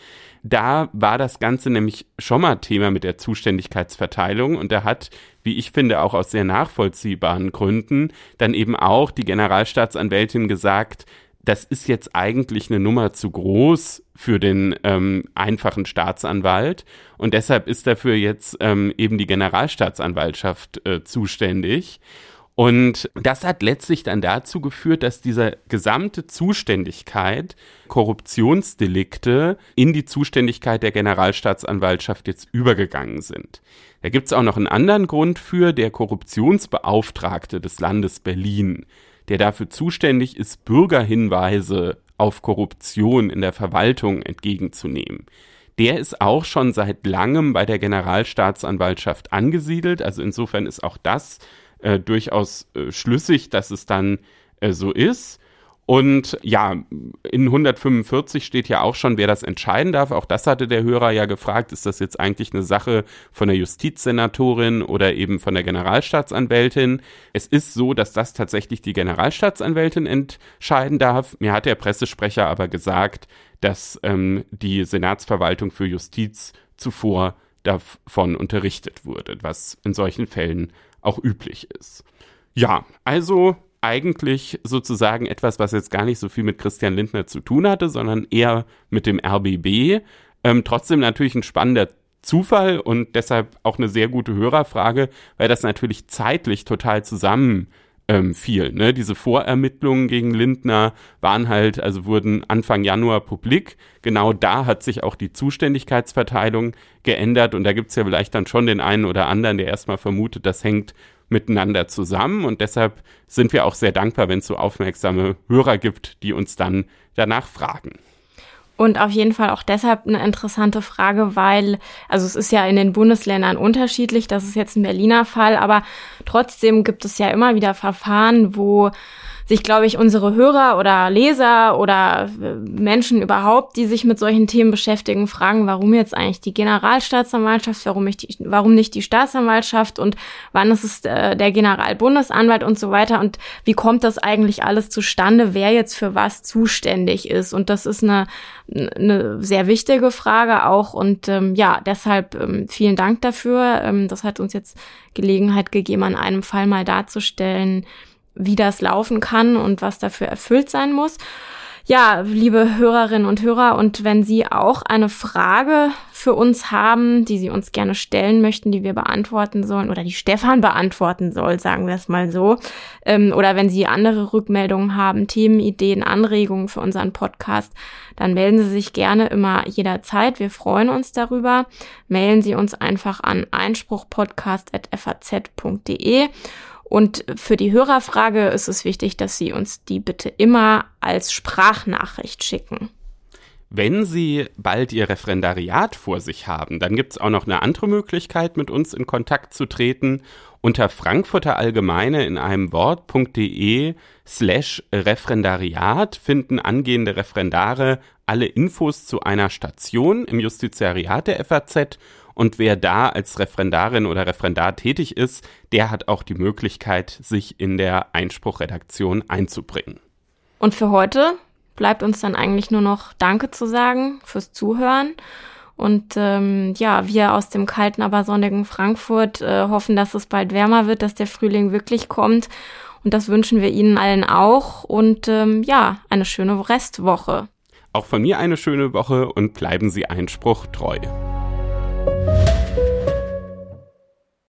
Da war das Ganze nämlich schon mal Thema mit der Zuständigkeitsverteilung und da hat, wie ich finde, auch aus sehr nachvollziehbaren Gründen dann eben auch die Generalstaatsanwältin gesagt, das ist jetzt eigentlich eine Nummer zu groß für den ähm, einfachen Staatsanwalt und deshalb ist dafür jetzt ähm, eben die Generalstaatsanwaltschaft äh, zuständig. Und das hat letztlich dann dazu geführt, dass diese gesamte Zuständigkeit Korruptionsdelikte in die Zuständigkeit der Generalstaatsanwaltschaft jetzt übergegangen sind. Da gibt es auch noch einen anderen Grund für, der Korruptionsbeauftragte des Landes Berlin, der dafür zuständig ist, Bürgerhinweise auf Korruption in der Verwaltung entgegenzunehmen. Der ist auch schon seit langem bei der Generalstaatsanwaltschaft angesiedelt, also insofern ist auch das äh, durchaus äh, schlüssig, dass es dann äh, so ist. Und ja, in 145 steht ja auch schon, wer das entscheiden darf. Auch das hatte der Hörer ja gefragt. Ist das jetzt eigentlich eine Sache von der Justizsenatorin oder eben von der Generalstaatsanwältin? Es ist so, dass das tatsächlich die Generalstaatsanwältin entscheiden darf. Mir hat der Pressesprecher aber gesagt, dass ähm, die Senatsverwaltung für Justiz zuvor davon unterrichtet wurde, was in solchen Fällen auch üblich ist. Ja, also eigentlich sozusagen etwas, was jetzt gar nicht so viel mit Christian Lindner zu tun hatte, sondern eher mit dem RBB. Ähm, trotzdem natürlich ein spannender Zufall und deshalb auch eine sehr gute Hörerfrage, weil das natürlich zeitlich total zusammen ähm, fiel. Ne? Diese Vorermittlungen gegen Lindner waren halt, also wurden Anfang Januar publik. Genau da hat sich auch die Zuständigkeitsverteilung geändert und da gibt's ja vielleicht dann schon den einen oder anderen, der erstmal vermutet, das hängt miteinander zusammen und deshalb sind wir auch sehr dankbar, wenn es so aufmerksame Hörer gibt, die uns dann danach fragen. Und auf jeden Fall auch deshalb eine interessante Frage, weil, also es ist ja in den Bundesländern unterschiedlich, das ist jetzt ein Berliner Fall, aber trotzdem gibt es ja immer wieder Verfahren, wo sich, glaube ich, unsere Hörer oder Leser oder äh, Menschen überhaupt, die sich mit solchen Themen beschäftigen, fragen, warum jetzt eigentlich die Generalstaatsanwaltschaft, warum, ich die, warum nicht die Staatsanwaltschaft und wann ist es äh, der Generalbundesanwalt und so weiter und wie kommt das eigentlich alles zustande, wer jetzt für was zuständig ist. Und das ist eine, eine sehr wichtige Frage auch und ähm, ja, deshalb ähm, vielen Dank dafür. Ähm, das hat uns jetzt Gelegenheit gegeben, an einem Fall mal darzustellen, wie das laufen kann und was dafür erfüllt sein muss. Ja, liebe Hörerinnen und Hörer, und wenn Sie auch eine Frage für uns haben, die Sie uns gerne stellen möchten, die wir beantworten sollen oder die Stefan beantworten soll, sagen wir es mal so, ähm, oder wenn Sie andere Rückmeldungen haben, Themen, Ideen, Anregungen für unseren Podcast, dann melden Sie sich gerne immer jederzeit. Wir freuen uns darüber. Mailen Sie uns einfach an einspruchpodcast.faz.de und für die Hörerfrage ist es wichtig, dass Sie uns die bitte immer als Sprachnachricht schicken. Wenn Sie bald Ihr Referendariat vor sich haben, dann gibt es auch noch eine andere Möglichkeit, mit uns in Kontakt zu treten. Unter Frankfurter Allgemeine in einem Wort.de slash Referendariat finden angehende Referendare alle Infos zu einer Station im Justiziariat der FAZ und wer da als Referendarin oder Referendar tätig ist, der hat auch die Möglichkeit, sich in der Einspruchredaktion einzubringen. Und für heute bleibt uns dann eigentlich nur noch Danke zu sagen fürs Zuhören. Und ähm, ja, wir aus dem kalten, aber sonnigen Frankfurt äh, hoffen, dass es bald wärmer wird, dass der Frühling wirklich kommt. Und das wünschen wir Ihnen allen auch. Und ähm, ja, eine schöne Restwoche. Auch von mir eine schöne Woche und bleiben Sie Einspruch treu. Bye.